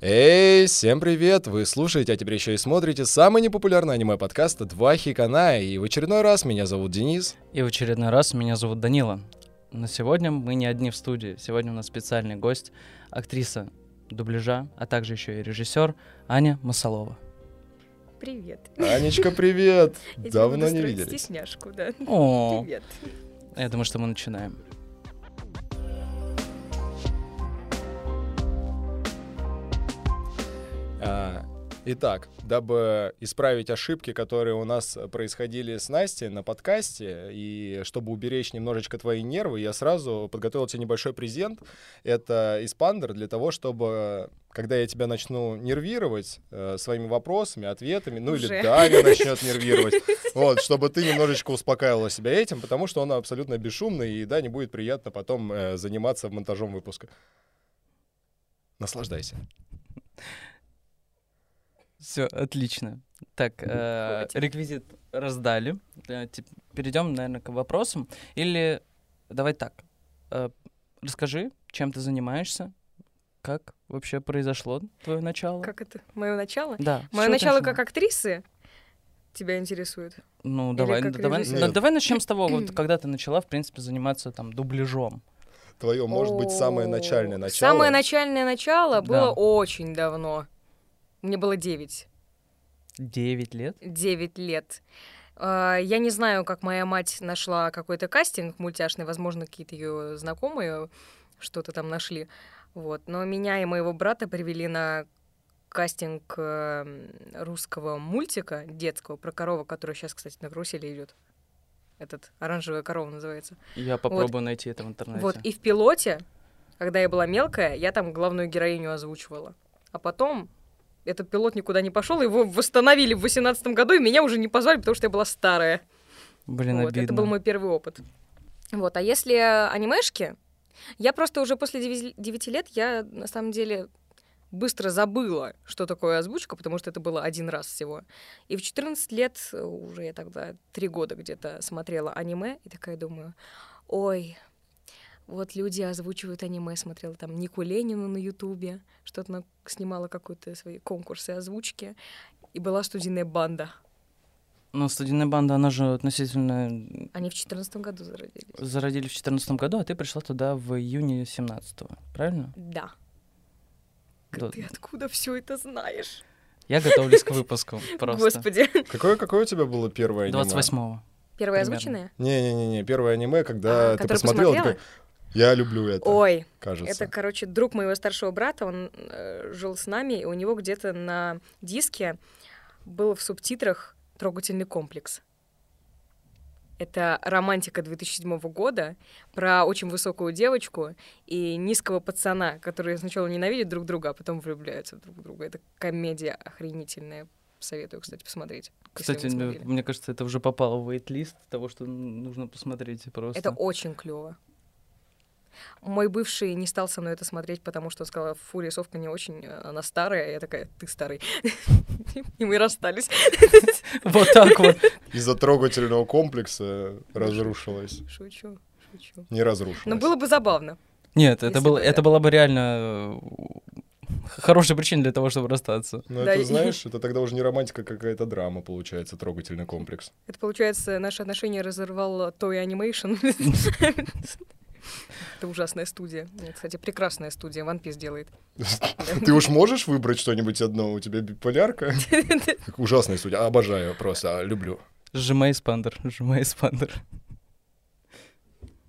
Эй, всем привет! Вы слушаете, а теперь еще и смотрите самый непопулярный аниме-подкаст «Два хикана». И в очередной раз меня зовут Денис. И в очередной раз меня зовут Данила. Но сегодня мы не одни в студии. Сегодня у нас специальный гость, актриса дубляжа, а также еще и режиссер Аня Масалова. Привет. Анечка, привет! Я Давно не виделись. стесняшку, да. О, Привет. я думаю, что мы начинаем. Итак, дабы исправить ошибки, которые у нас происходили с Настей на подкасте, и чтобы уберечь немножечко твои нервы, я сразу подготовил тебе небольшой презент. Это испандер для того, чтобы, когда я тебя начну нервировать э, своими вопросами, ответами, ну Уже. или Даня начнет нервировать, вот, чтобы ты немножечко успокаивала себя этим, потому что он абсолютно бесшумный, и да, не будет приятно потом э, заниматься монтажом выпуска. Наслаждайся. Все, отлично. Так, э, реквизит раздали. Э, Перейдем, наверное, к вопросам. Или давай так. э, Расскажи, чем ты занимаешься, как вообще произошло твое начало? Как это? Мое начало? Да. Мое начало как актрисы тебя интересует? Ну, Или давай, как ну, давай, ну, давай начнем с того, вот, когда ты начала, в принципе, заниматься там дубляжом. Твое, может быть, самое начальное начало. Самое начальное начало Да. было очень давно. Мне было 9. Девять лет? 9 лет. А, Я не знаю, как моя мать нашла какой-то кастинг мультяшный, возможно, какие-то ее знакомые что-то там нашли. Вот. Но меня и моего брата привели на кастинг э, русского мультика детского про корову, который сейчас, кстати, на карусели идет. Этот оранжевая корова называется. Я попробую найти это в интернете. Вот, и в пилоте, когда я была мелкая, я там главную героиню озвучивала. А потом этот пилот никуда не пошел, его восстановили в 18 году, и меня уже не позвали, потому что я была старая. Блин, Вот, обидно. это был мой первый опыт. Вот, а если анимешки, я просто уже после 9 лет, я на самом деле быстро забыла, что такое озвучка, потому что это было один раз всего. И в 14 лет, уже я тогда три года где-то смотрела аниме, и такая думаю, ой, вот люди озвучивают аниме, смотрела там Нику Ленину на Ютубе, что-то она снимала какой-то свои конкурсы озвучки, и была студийная банда. Ну, студийная банда, она же относительно Они в 14 году зародились. зародили в 2014 году, а ты пришла туда в июне 17 правильно? Да. Да. Ты откуда все это знаешь? Я готовлюсь к выпуску просто. Господи. Какое, какое у тебя было первое аниме? 28-го. Первое озвученное? Не-не-не, первое аниме, когда А, ты посмотрела, посмотрела? такой, я люблю это, Ой, кажется. это, короче, друг моего старшего брата, он э, жил с нами, и у него где-то на диске был в субтитрах «Трогательный комплекс». Это романтика 2007 года про очень высокую девочку и низкого пацана, которые сначала ненавидят друг друга, а потом влюбляются друг в друга. Это комедия охренительная. Советую, кстати, посмотреть. Кстати, мне кажется, это уже попало в вейт-лист того, что нужно посмотреть просто. Это очень клево. Мой бывший не стал со мной это смотреть, потому что он сказал, фу, рисовка не очень, э, она старая. Я такая, ты старый. И мы расстались. Вот так вот. Из-за трогательного комплекса разрушилась. Шучу, шучу. Не разрушилась. Но было бы забавно. Нет, это, было, бы это была бы реально э, хорошая причина для того, чтобы расстаться. Но Да, это, и- знаешь, это тогда уже не романтика, а какая-то драма, получается, трогательный комплекс. Это, получается, наши отношения разорвал Toy Animation. Это ужасная студия. Нет, Кстати, прекрасная студия. One Piece делает. Ты уж можешь выбрать что-нибудь одно? У тебя биполярка? Ужасная студия. Обожаю просто, люблю. Сжимай спандер, сжимай спандер.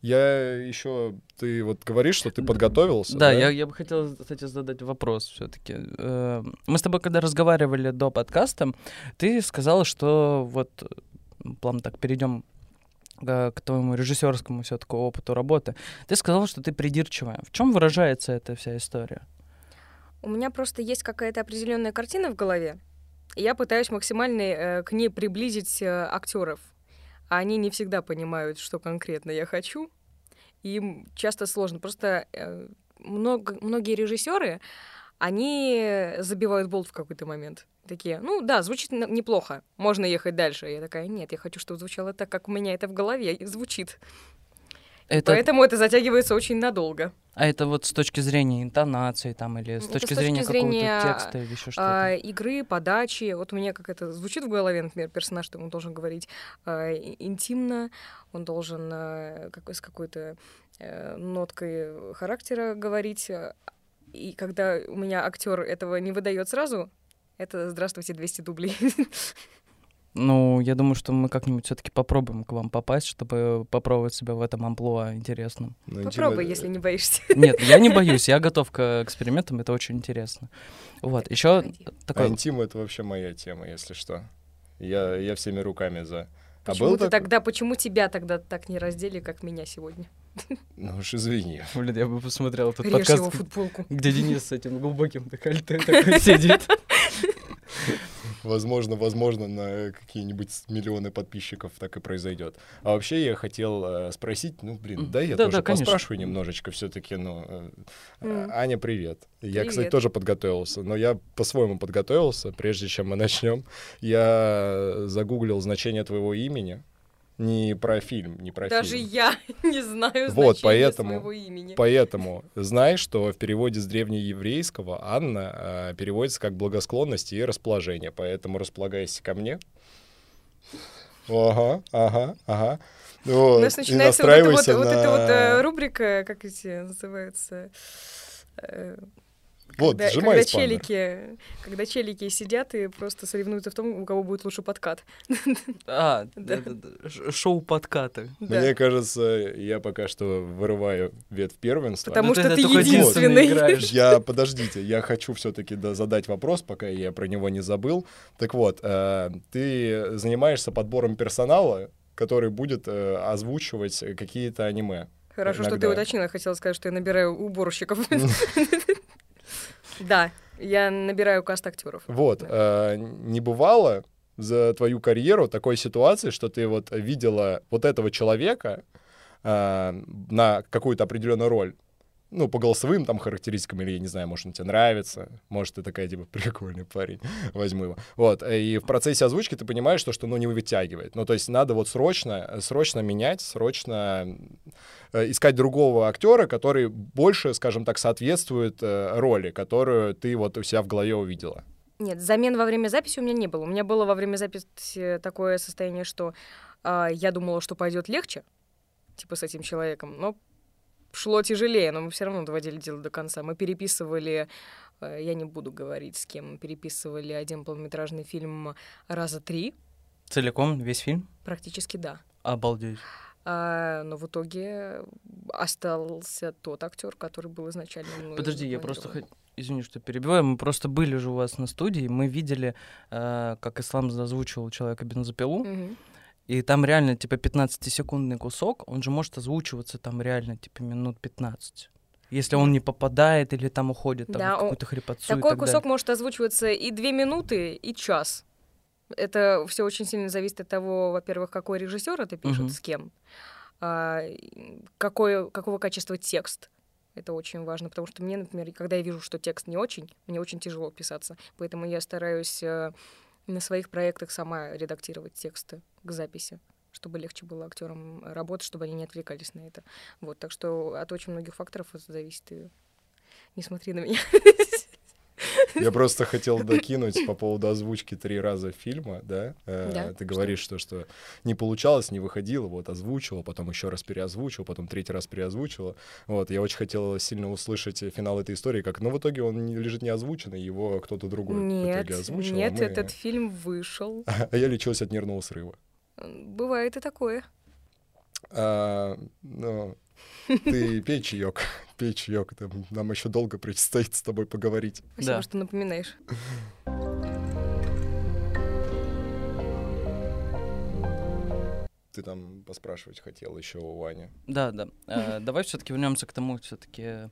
Я еще... Ты вот говоришь, что ты подготовился, Да, я, я бы хотел, кстати, задать вопрос все-таки. Мы с тобой, когда разговаривали до подкаста, ты сказала, что вот, э, плавно так, перейдем к к твоему режиссерскому все-таки опыту работы. Ты сказала, что ты придирчивая. В чем выражается эта вся история? У меня просто есть какая-то определенная картина в голове, и я пытаюсь максимально э, к ней приблизить э, актеров. А они не всегда понимают, что конкретно я хочу. И им часто сложно. Просто э, много, многие режиссеры, они забивают болт в какой-то момент. Такие, ну да, звучит неплохо, можно ехать дальше. Я такая, нет, я хочу, чтобы звучало так, как у меня это в голове звучит. Это, Поэтому это затягивается очень надолго. А это вот с точки зрения интонации там или с точки с точки зрения зрения, какого-то текста или еще что-то? А, игры, подачи. Вот у меня как это звучит в голове, например, персонаж, что он должен говорить а, интимно, он должен а, как- с какой-то э, ноткой характера говорить. А, И когда у меня актер этого не выдает сразу, это здравствуйте, 200 дублей. Ну, я думаю, что мы как-нибудь все-таки попробуем к вам попасть, чтобы попробовать себя в этом амплуа интересном. Ну, Попробуй, интим- если не боишься. Нет, я не боюсь, я готов к экспериментам, это очень интересно. Вот, еще Погоди. А такой... интим — это вообще моя тема, если что. Я, я всеми руками за. А Почему был ты такой? тогда, почему тебя тогда так не раздели, как меня сегодня? Ну уж извини. Блин, я бы посмотрел этот Режь его подкаст, футболку. где Денис с этим глубоким декольте такой сидит. Возможно, возможно, на какие-нибудь миллионы подписчиков так и произойдет. А вообще я хотел э, спросить, ну, блин, да, я да, тоже да, конечно. поспрашиваю немножечко все-таки, ну, э, М. Аня, привет. Я, кстати, тоже подготовился, но я по-своему подготовился, прежде чем мы начнем. Я загуглил значение твоего имени, не про фильм, не про Даже фильм. я не знаю Вот, поэтому- своего имени. Поэтому знай, что в переводе с древнееврейского Анна э, переводится как благосклонность и расположение. Поэтому располагайся ко мне. Ага, ага, ага. Вот, У нас начинается вот эта вот, настраивайся вот эта вот э, на- рубрика, как эти называются, э, Вот, когда, сжимай когда челики, когда челики сидят и просто соревнуются в том, у кого будет лучше подкат. А, Да. шоу подкаты. Да. Мне кажется, я пока что вырываю ветвь первенства. Потому Ну, что ты только единственный. играешь. Я, подождите, я хочу все-таки задать вопрос, пока я про него не забыл. Так вот, э, ты занимаешься подбором персонала, который будет э, озвучивать какие-то аниме. Хорошо, что ты Иногда. уточнила. Я хотела сказать, что я набираю уборщиков. Да, я набираю каст актеров. Вот, э, не бывало за твою карьеру такой ситуации, что ты вот видела вот этого человека э, на какую-то определенную роль, ну, по голосовым там характеристикам, или, я не знаю, может, он тебе нравится, может, ты такая, типа, прикольный парень, возьму его. Вот, и в процессе озвучки ты понимаешь, что, что ну, не вытягивает. Ну, то есть надо вот срочно, срочно менять, срочно э, искать другого актера, который больше, скажем так, соответствует э, роли, которую ты вот у себя в голове увидела. Нет, замен во время записи у меня не было. У меня было во время записи такое состояние, что а, я думала, что пойдет легче, типа с этим человеком, но шло тяжелее, но мы все равно доводили дело до конца. Мы переписывали, э, я не буду говорить с кем, переписывали один полнометражный фильм раза три, Целиком, весь фильм? практически да. Обалдеть. А, но в итоге остался тот актер, который был изначально. мной Подожди, я просто хот- Извини, что перебиваю. Мы просто были же у вас на студии, мы видели, э, как Ислам озвучивал человека бензопилу, Мгм. И там реально, типа, 15-секундный кусок, он же может озвучиваться там реально, типа, минут 15. Если он не попадает или там уходит там, Да, какую-то хрипотцу и Такой так кусок далее. может озвучиваться и две минуты, и час. Это все очень сильно зависит от того, во-первых, какой режиссер это пишет, Мгм. с кем, а, и какое, какого качества текст. Это очень важно, потому что мне, например, когда я вижу, что текст не очень, мне очень тяжело писаться. Поэтому я стараюсь э, на своих проектах сама редактировать тексты к записи чтобы легче было актерам работать, чтобы они не отвлекались на это. Вот, так что от очень многих факторов это зависит. И не смотри на меня. Я просто хотел докинуть по поводу озвучки три раза фильма, да? Э, Да, Ты что? говоришь, что, что не получалось, не выходило, вот озвучивал, потом еще раз переозвучил, потом третий раз переозвучила. Вот, я очень хотел сильно услышать финал этой истории, как, ну, в итоге он лежит не озвученный, его кто-то другой в Нет, итоге озвучил. а нет, мы- этот фильм вышел. А я лечился от нервного срыва. Бывает и такое. А, ну, ты пей чаек, пей чаек, там нам еще долго предстоит с тобой поговорить. Спасибо, Да. что напоминаешь. Ты там поспрашивать хотел еще у Вани. Да, да. Э, Давай все-таки вернемся к тому, все-таки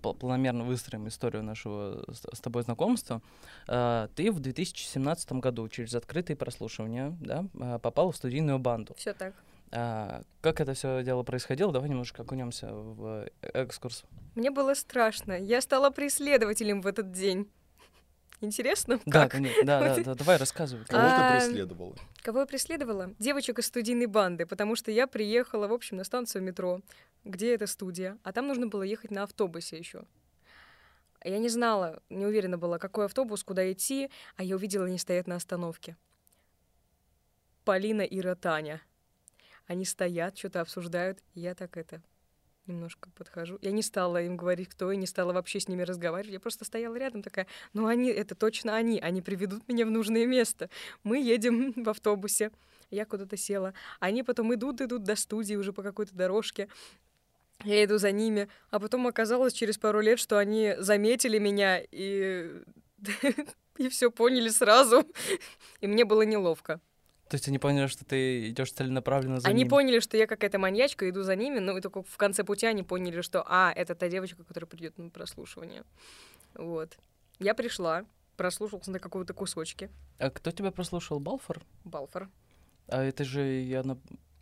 планомерно выстроим историю нашего с с тобой знакомства. Э, Ты в 2017 году через открытые прослушивания да, э, попал в студийную банду. Все так. А, Как это все дело происходило? Давай немножко окунемся в экскурс. Мне было страшно. Я стала преследователем в этот день. Интересно? Да, Как? конечно, да, да, да, давай рассказывай. Кого А, ты преследовала? Кого я преследовала? Девочек из студийной банды, потому что я приехала, в общем, на станцию метро, где эта студия, а там нужно было ехать на автобусе еще. Я не знала, не уверена была, какой автобус, куда идти, а я увидела, они стоят на остановке. Полина, Ира, Таня. Они стоят, что-то обсуждают, я так это немножко подхожу. Я не стала им говорить, кто, и не стала вообще с ними разговаривать. Я просто стояла рядом такая, ну они, это точно они, они приведут меня в нужное место. Мы едем в автобусе, я куда-то села. Они потом идут, идут до студии уже по какой-то дорожке. Я иду за ними, а потом оказалось через пару лет, что они заметили меня и и все поняли сразу, и мне было неловко. То есть они поняли, что ты идешь целенаправленно за они ними? поняли, что я какая-то маньячка, иду за ними, ну и только в конце пути они поняли, что, а, это та девочка, которая придет на прослушивание. Вот. Я пришла, прослушался на какого-то кусочке. А кто тебя прослушал? Балфор? Балфор. А это же, я, на-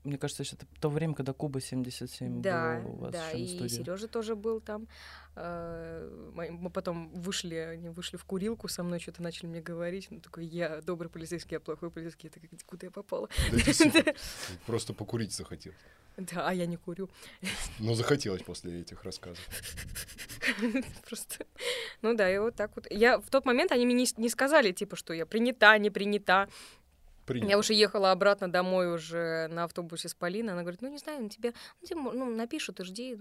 мне кажется, это то время, когда Куба 77 Да, было у вас да, еще на и студии. Сережа тоже был там. Э, Мы потом вышли, они вышли в курилку со мной, что-то начали мне говорить. Ну, такой, я добрый полицейский, я плохой полицейский. Я такая, куда я попала? Да Просто покурить захотел. Да, а я не курю. Но захотелось после этих рассказов. Просто. Ну да, и вот так вот. Я в тот момент они мне не сказали, типа, что я принята, не принята. Принято. Я уже ехала обратно домой уже на автобусе с Полиной. Она говорит, ну не знаю, ну тебе, ну, тебе ну, напишут и жди.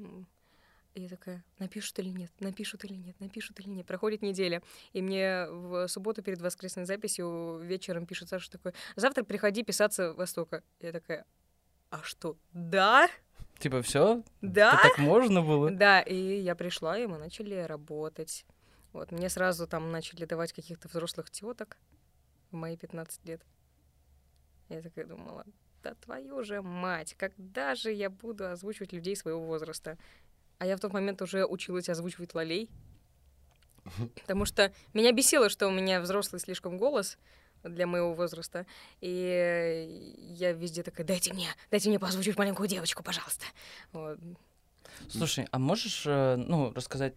И я такая, напишут или нет, напишут или нет, напишут или нет. Проходит неделя. И мне в субботу перед воскресной записью вечером пишет Саша такой, завтра приходи писаться Востока. Я такая, а что, да? Типа, все? Да? Так можно было? Да, и я пришла, и мы начали работать. Вот, мне сразу там начали давать каких-то взрослых теток в мои 15 лет. Я такая думала, да твою же мать, когда же я буду озвучивать людей своего возраста? А я в тот момент уже училась озвучивать лолей. Потому что меня бесило, что у меня взрослый слишком голос для моего возраста. И я везде такая, дайте мне, дайте мне позвучить маленькую девочку, пожалуйста. Вот. Слушай, а можешь, э, ну, рассказать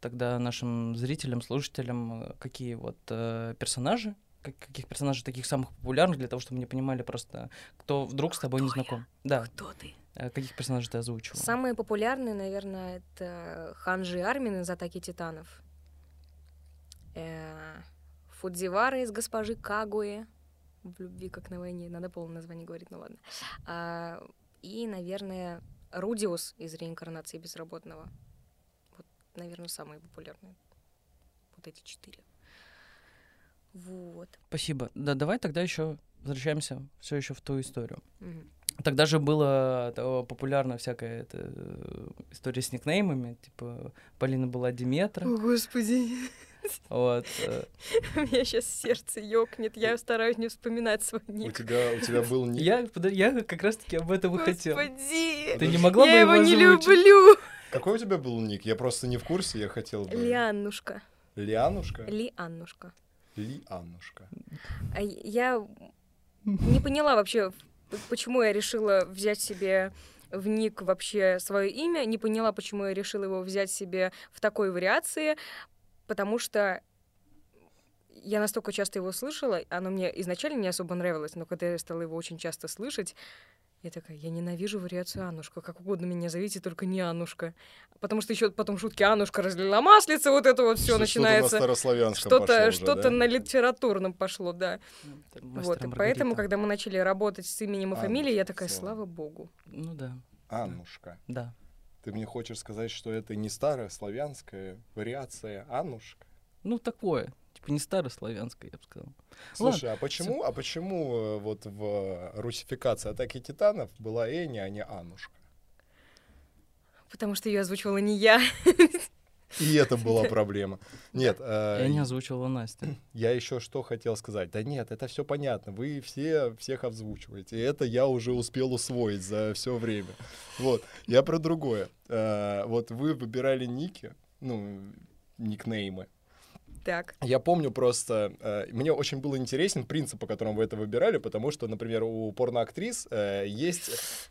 тогда нашим зрителям, слушателям, э, какие вот э, персонажи, каких персонажей таких самых популярных, для того, чтобы мы понимали просто, кто вдруг с тобой не Кто я? знаком. Да, Кто ты? э, каких персонажей ты озвучивал? Самые популярные, наверное, это Ханжи Армин из «Атаки титанов». Э, Фудзивара из «Госпожи Кагуэ». В «Любви, как на войне». Надо полное название говорить, ну ладно. А, и, наверное, Рудиус из «Реинкарнации безработного». Вот, наверное, самые популярные. Вот эти четыре. Вот. Спасибо. Да, давай тогда еще возвращаемся все еще в ту историю. Мгм. Тогда же было э, популярна всякая эта э, история с никнеймами, типа Полина была Диметра, О, Господи, вот. э, у меня сейчас сердце ёкнет. Я стараюсь не вспоминать свой У ник. тебя, у тебя был ник? Я, я как раз-таки об этом и хотел. Господи! Ты не могла бы Я его не озвучить? люблю. Какой у тебя был ник? Я просто не в курсе, я хотел бы... Лианнушка. Лианушка? Лианнушка. Лианушка. А я не поняла вообще, почему я решила взять себе в ник вообще свое имя, не поняла, почему я решила его взять себе в такой вариации, потому что я настолько часто его слышала, оно мне изначально не особо нравилось, но когда я стала его очень часто слышать, я такая, я ненавижу вариацию Аннушка, как угодно меня зовите, только не Аннушка. Потому что еще потом шутки Аннушка разлила маслица, вот это вот все Что- начинается. Что-то на старославянском Что-то что-то да? на литературном пошло, да. Мастер Вот, и Маргарита. поэтому, когда мы начали работать с именем и фамилией, я такая, слава. слава богу. Ну да, Аннушка. да. Ты мне хочешь сказать, что это не старая славянская вариация Аннушка? Ну такое, типа не старославянское, я бы сказал. Слушай, а почему, а почему э, вот в русификации атаки титанов была Эни, а не Аннушка? Потому что ее озвучивала не я. И это была проблема. Нет, э, Я не озвучивала Настя. я еще что хотел сказать. Да нет, это все понятно. Вы все всех озвучиваете. И это я уже успел усвоить за все время. Вот. Я про другое. Э, вот вы выбирали ники, ну, никнеймы. Так. Я помню просто, э, мне очень был интересен принцип, по которому вы это выбирали, потому что, например, у порноактрис э, есть...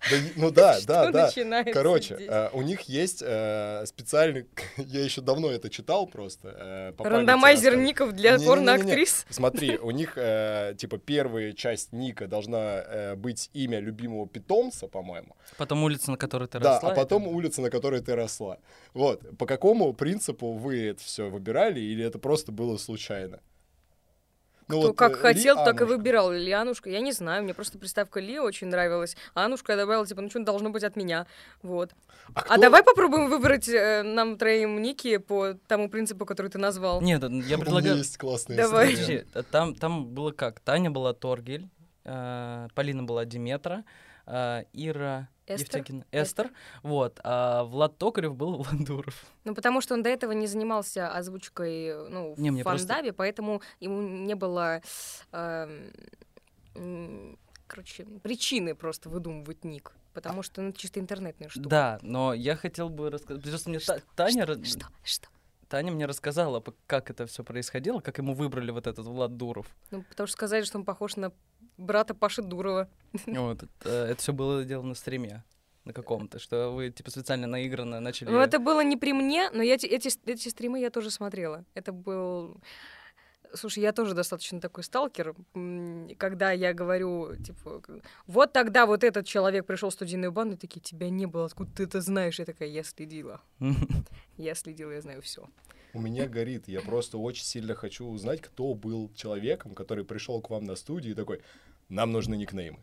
да, ну да, да, да. начинается Короче, э, у них есть э, специальный... Я еще давно это читал просто. э, по Рандомайзер ников для порноактрис. Смотри, у них, э, типа, первая часть ника должна э, быть имя любимого питомца, по-моему. Потом улица, на которой ты Да, росла. а это- потом улица, на которой ты росла. Вот. По какому принципу вы это все выбирали, или это просто было случайно? Ну Кто вот, как э, хотел, так и выбирал. Лианушка, я не знаю, мне просто приставка Ли очень нравилась. А Анушка я добавила, типа, ну что должно быть от меня. Вот. А, А кто- давай попробуем выбрать э, нам троим ники по тому принципу, который ты назвал. Нет, я У меня предлагаю... есть классная Давай. история. Подожди, а там, там было как? Таня была Торгель, э, Полина была Диметра, э, Ира Эстер? Евтекина- Эстер, вот, а Влад Токарев был Влад Дуров. Ну, потому что он до этого не занимался озвучкой, ну, Не, в просто- фандабе, поэтому ему не было, м, короче, причины просто выдумывать ник. Потому что, ну, чисто интернетная штука. Да, но я хотел бы рассказать. Просто мне Та- Таня, Что? Что? Что? Таня мне рассказала, как это все происходило, как ему выбрали вот этот Влад Дуров. Ну, потому что сказали, что он похож на брата Паши Дурова. Вот, это, все было сделано на стриме на каком-то, что вы типа специально наигранно начали. Ну, это было не при мне, но я, эти, эти стримы я тоже смотрела. Это был... Слушай, я тоже достаточно такой сталкер, когда я говорю, типа, вот тогда вот этот человек пришел в студийную банду, и такие, тебя не было, откуда ты это знаешь? Я такая, я следила. Я следила, я знаю все. У меня горит. Я просто очень сильно хочу узнать, кто был человеком, который пришел к вам на студию и такой, нам нужны никнеймы.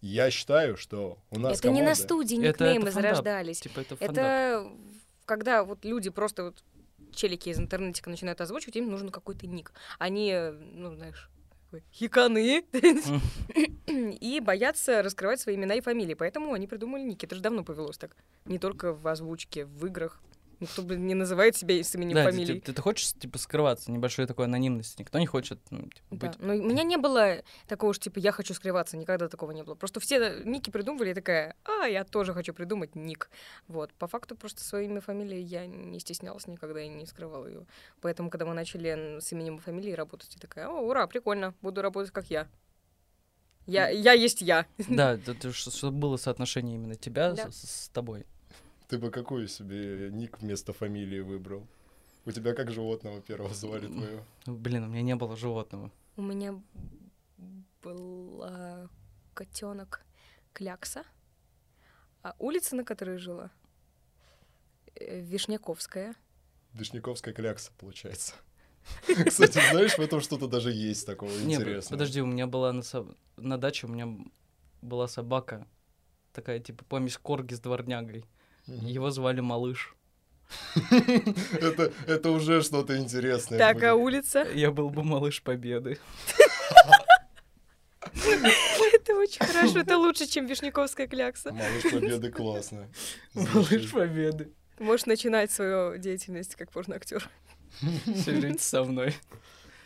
Я считаю, что у нас Это не на команда- студии Это- никнеймы это фандап. зарождались. Типа это фандап. Это когда вот люди просто вот челики из интернетика начинают озвучивать, им нужен какой-то ник. Они, ну, знаешь, такой, хиканы и боятся раскрывать свои имена и фамилии. Поэтому они придумали ники. Это же давно повелось так. Не только в озвучке, в играх. Никто, блин, не называет себя с именем Да, ты, фамилией. ты- ты хочешь, типа, скрываться, небольшой такой анонимности. Никто не хочет ну, типа, Да, быть... но у меня не было такого, что типа я хочу скрываться, никогда такого не было. Просто все ники придумывали, я такая, а, я тоже хочу придумать ник. Вот, по факту просто своими фамилией я не стеснялась никогда и не скрывала ее. Поэтому, когда мы начали с именем и фамилией работать, я такая, о, ура, прикольно, буду работать как я. Я, я есть я. Да, чтобы было соотношение именно тебя Да. с, с тобой. Ты бы какую себе ник вместо фамилии выбрал? У тебя как животного первого звали твоего? Блин, у меня не было животного. У меня была котенок Клякса, а улица, на которой жила, э, Вишняковская. Вишняковская клякса, получается. Кстати, знаешь, в этом что-то даже есть такого интересного. подожди, у меня была на, со- на даче, у меня была собака, такая типа помесь корги с дворнягой. Его звали Малыш. Это, это уже что-то интересное. Так, а улица? Я был бы Малыш Победы. Это очень хорошо, это лучше, чем Вишняковская клякса. Малыш Победы классно. Малыш. Победы. Ты можешь начинать свою деятельность как порноактер. Жить со мной.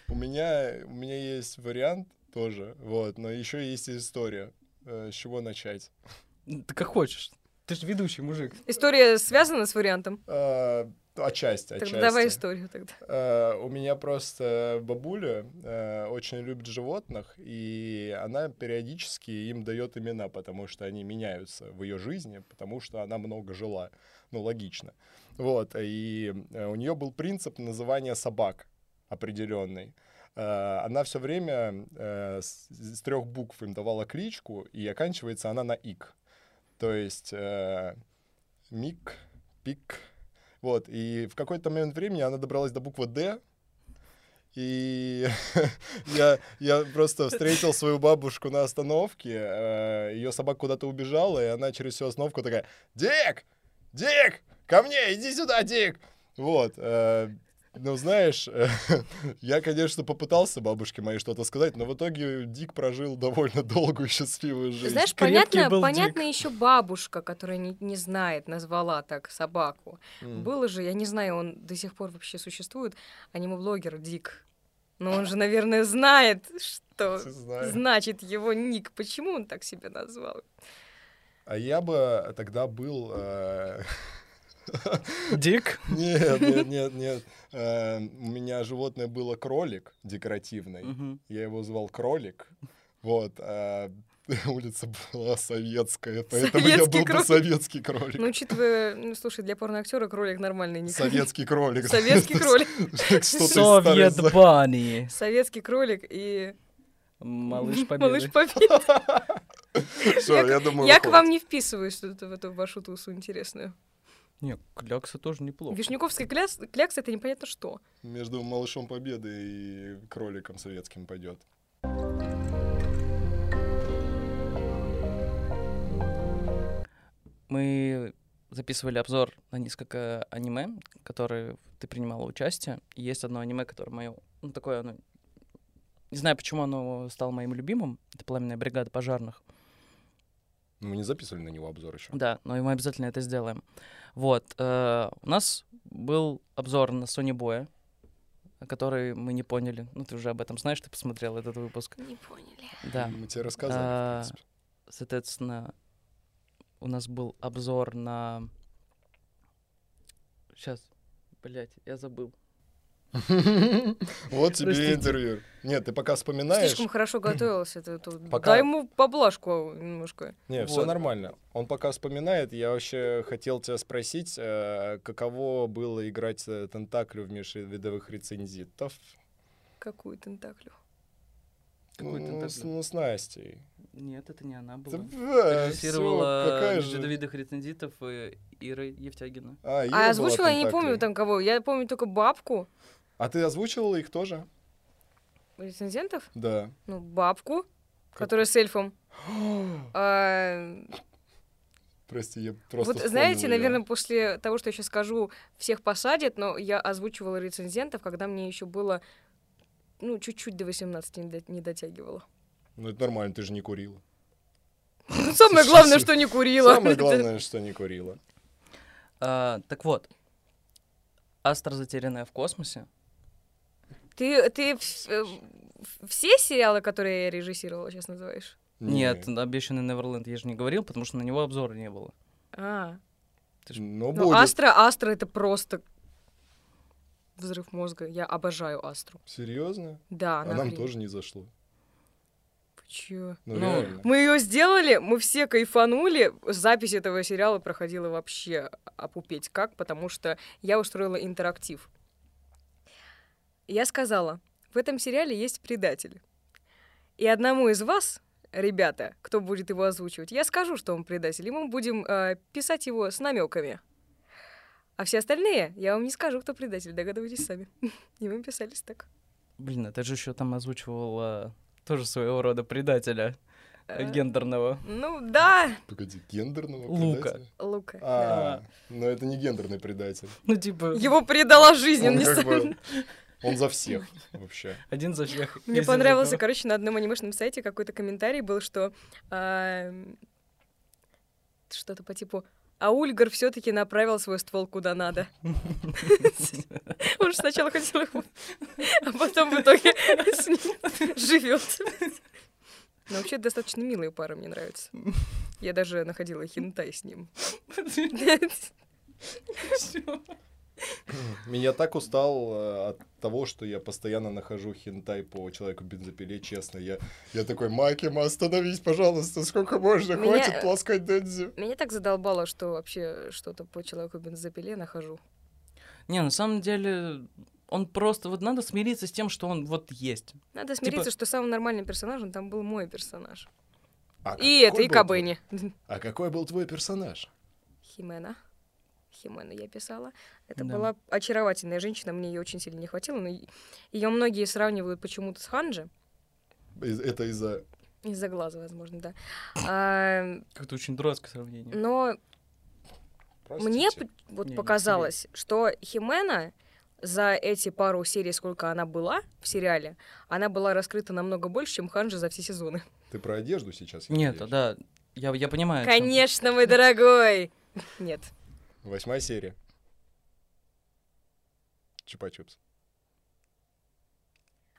У меня, у меня есть вариант тоже, вот, но еще есть и история. Э, С чего начать? Ты как хочешь. Ты же ведущий мужик. История связана с вариантом? Э, Отчасти, Тогда отчасти. давай историю тогда. Э, У меня просто бабуля э, очень любит животных, и она периодически им дает имена, потому что они меняются в ее жизни, потому что она много жила. Ну, логично. Вот, и э, у нее был принцип называния собак определенный. Э, Она все время э, с, с трех букв им давала кличку, и оканчивается она на ик. То есть э, мик, пик, вот, и в какой-то момент времени она добралась до буквы «Д», и я, я просто встретил свою бабушку на остановке, ее собака куда-то убежала, и она через всю остановку такая «Дик! Дик! Ко мне! Иди сюда, Дик!» Вот, э, ну, знаешь, э, я, конечно, попытался бабушке моей что-то сказать, но в итоге Дик прожил довольно долгую счастливую жизнь. Знаешь, Крепкий понятно, понятно еще бабушка, которая не, не знает, назвала так собаку. М. Было же, я не знаю, он до сих пор вообще существует, аниме-блогер Дик. Но он же, наверное, знает, что значит его ник. Почему он так себя назвал? А я бы тогда был... э, Дик? Нет, нет, нет, нет. Э, У меня животное было кролик декоративный. Я его звал кролик. Вот. а улица была советская, поэтому я Советский был бы кролик. советский кролик. Ну, учитывая, ну, слушай, для порноактера кролик нормальный. не Советский кролик. Советский кролик. Совет Бани. Советский кролик и Малыш малыш Победы. Победы. Всё, я думаю, Я к вам не вписываюсь в эту вашу тусу интересную. Не, клякса тоже неплохо. Вишняковский кляс, клякс — это непонятно что. Между малышом Победы и кроликом советским пойдет. Мы записывали обзор на несколько аниме, которые ты принимала участие. И есть одно аниме, которое мое, ну такое оно, не знаю, почему оно стало моим любимым. Это «Пламенная бригада пожарных». Мы не записывали на него обзор еще. Да, но мы обязательно это сделаем. Вот. э, у нас был обзор на Sony Boy, который мы не поняли. Ну, ты уже об этом знаешь, ты посмотрел этот выпуск. Не поняли. Да. Мы тебе рассказали, А, в принципе. Соответственно, у нас был обзор на... Сейчас, блять, я забыл. Вот тебе интервью. Нет, ты пока вспоминаешь. Слишком хорошо готовился. ты Дай ему поблажку немножко. Не, все нормально. Он пока вспоминает. Я вообще хотел тебя спросить, э, каково было играть э, Тентаклю в межвидовых рецензитов? Какую тентаклю. Какой ну, Тентаклю? с, ну, с Настей. Нет, это не она была. да, Режиссировала межвидовидных рецензитов э, Ира Евтягина. А, Ира А озвучила, я не помню там кого. Я помню только бабку А ты озвучивала их тоже? рецензентов. Да. Ну, бабку, Как- которая с эльфом. А, Прости, я просто Вот знаете, её. наверное, после того, что я сейчас скажу, всех посадят, но я озвучивала рецензентов, когда мне еще было, ну, чуть-чуть до 18 не, до- не дотягивала. Ну, это нормально, ты же не курила. Самое главное, что не курила. Самое главное, что не курила. А, так вот, Астра затерянная в космосе. Ты, ты э, все сериалы, которые я режиссировала, сейчас называешь? Нет, Не. обещанный Неверленд я же не говорил, потому что на него обзора не было. А, Ты ж- Но ну, будет. Астра, Астра это просто взрыв мозга. Я обожаю Астру. Серьезно? Да, А нам тоже не зашло. Чё? Ну, Ну. Мы ее сделали, мы все кайфанули. Запись этого сериала проходила вообще опупеть как, потому что я устроила интерактив. Я сказала, в этом сериале есть предатель. И одному из вас, ребята, кто будет его озвучивать, я скажу, что он предатель, и мы будем э, писать его с намеками. А все остальные, я вам не скажу, кто предатель, догадывайтесь сами. И мы писались так. Блин, это же еще там озвучивал а, тоже своего рода предателя э, Э, гендерного. Ну да, Погоди, гендерного Лука. предателя? Лука. да. А, но это не гендерный предатель. Ну, типа, Его предала жизнь, он Он не как сам- бы... Он за всех вообще. один за всех. Мне понравился, короче, на одном анимешном сайте какой-то комментарий был, что что-то по типу а Ульгар все-таки направил свой ствол куда надо. Он же сначала хотел его, а потом в итоге с ним живет. Но вообще достаточно милая пара, мне нравится. Я даже находила хинтай с ним. Меня так устал э, от того, что я постоянно нахожу хентай по человеку бензопиле, честно. Я, я такой, Макима, остановись, пожалуйста, сколько можно, Меня- хватит пласкать Дэнзи. Меня так задолбало, что вообще что-то по человеку бензопиле нахожу. Не, на самом деле, он просто... Вот надо смириться с тем, что он вот есть. Надо смириться, Типа- что самым нормальным персонажем там был мой персонаж. А И это, и был Кабыни. твой- А какой был твой персонаж? Химена. Химену я писала. Это Да. была очаровательная женщина, мне ее очень сильно не хватило, но ее многие сравнивают почему-то с Ханджи. Это из-за... Из-за глаза, возможно, да. А, Как-то очень дурацкое сравнение. но мне Простите. п- вот Не, не показалось, что Химена за эти пару серий, сколько она была в сериале, она была раскрыта намного больше, чем Ханжи за все сезоны. Ты про одежду сейчас? я Нет, надеюсь? да, я, я понимаю. Конечно, мой дорогой! Нет. Восьмая серия. Чупа-чупс.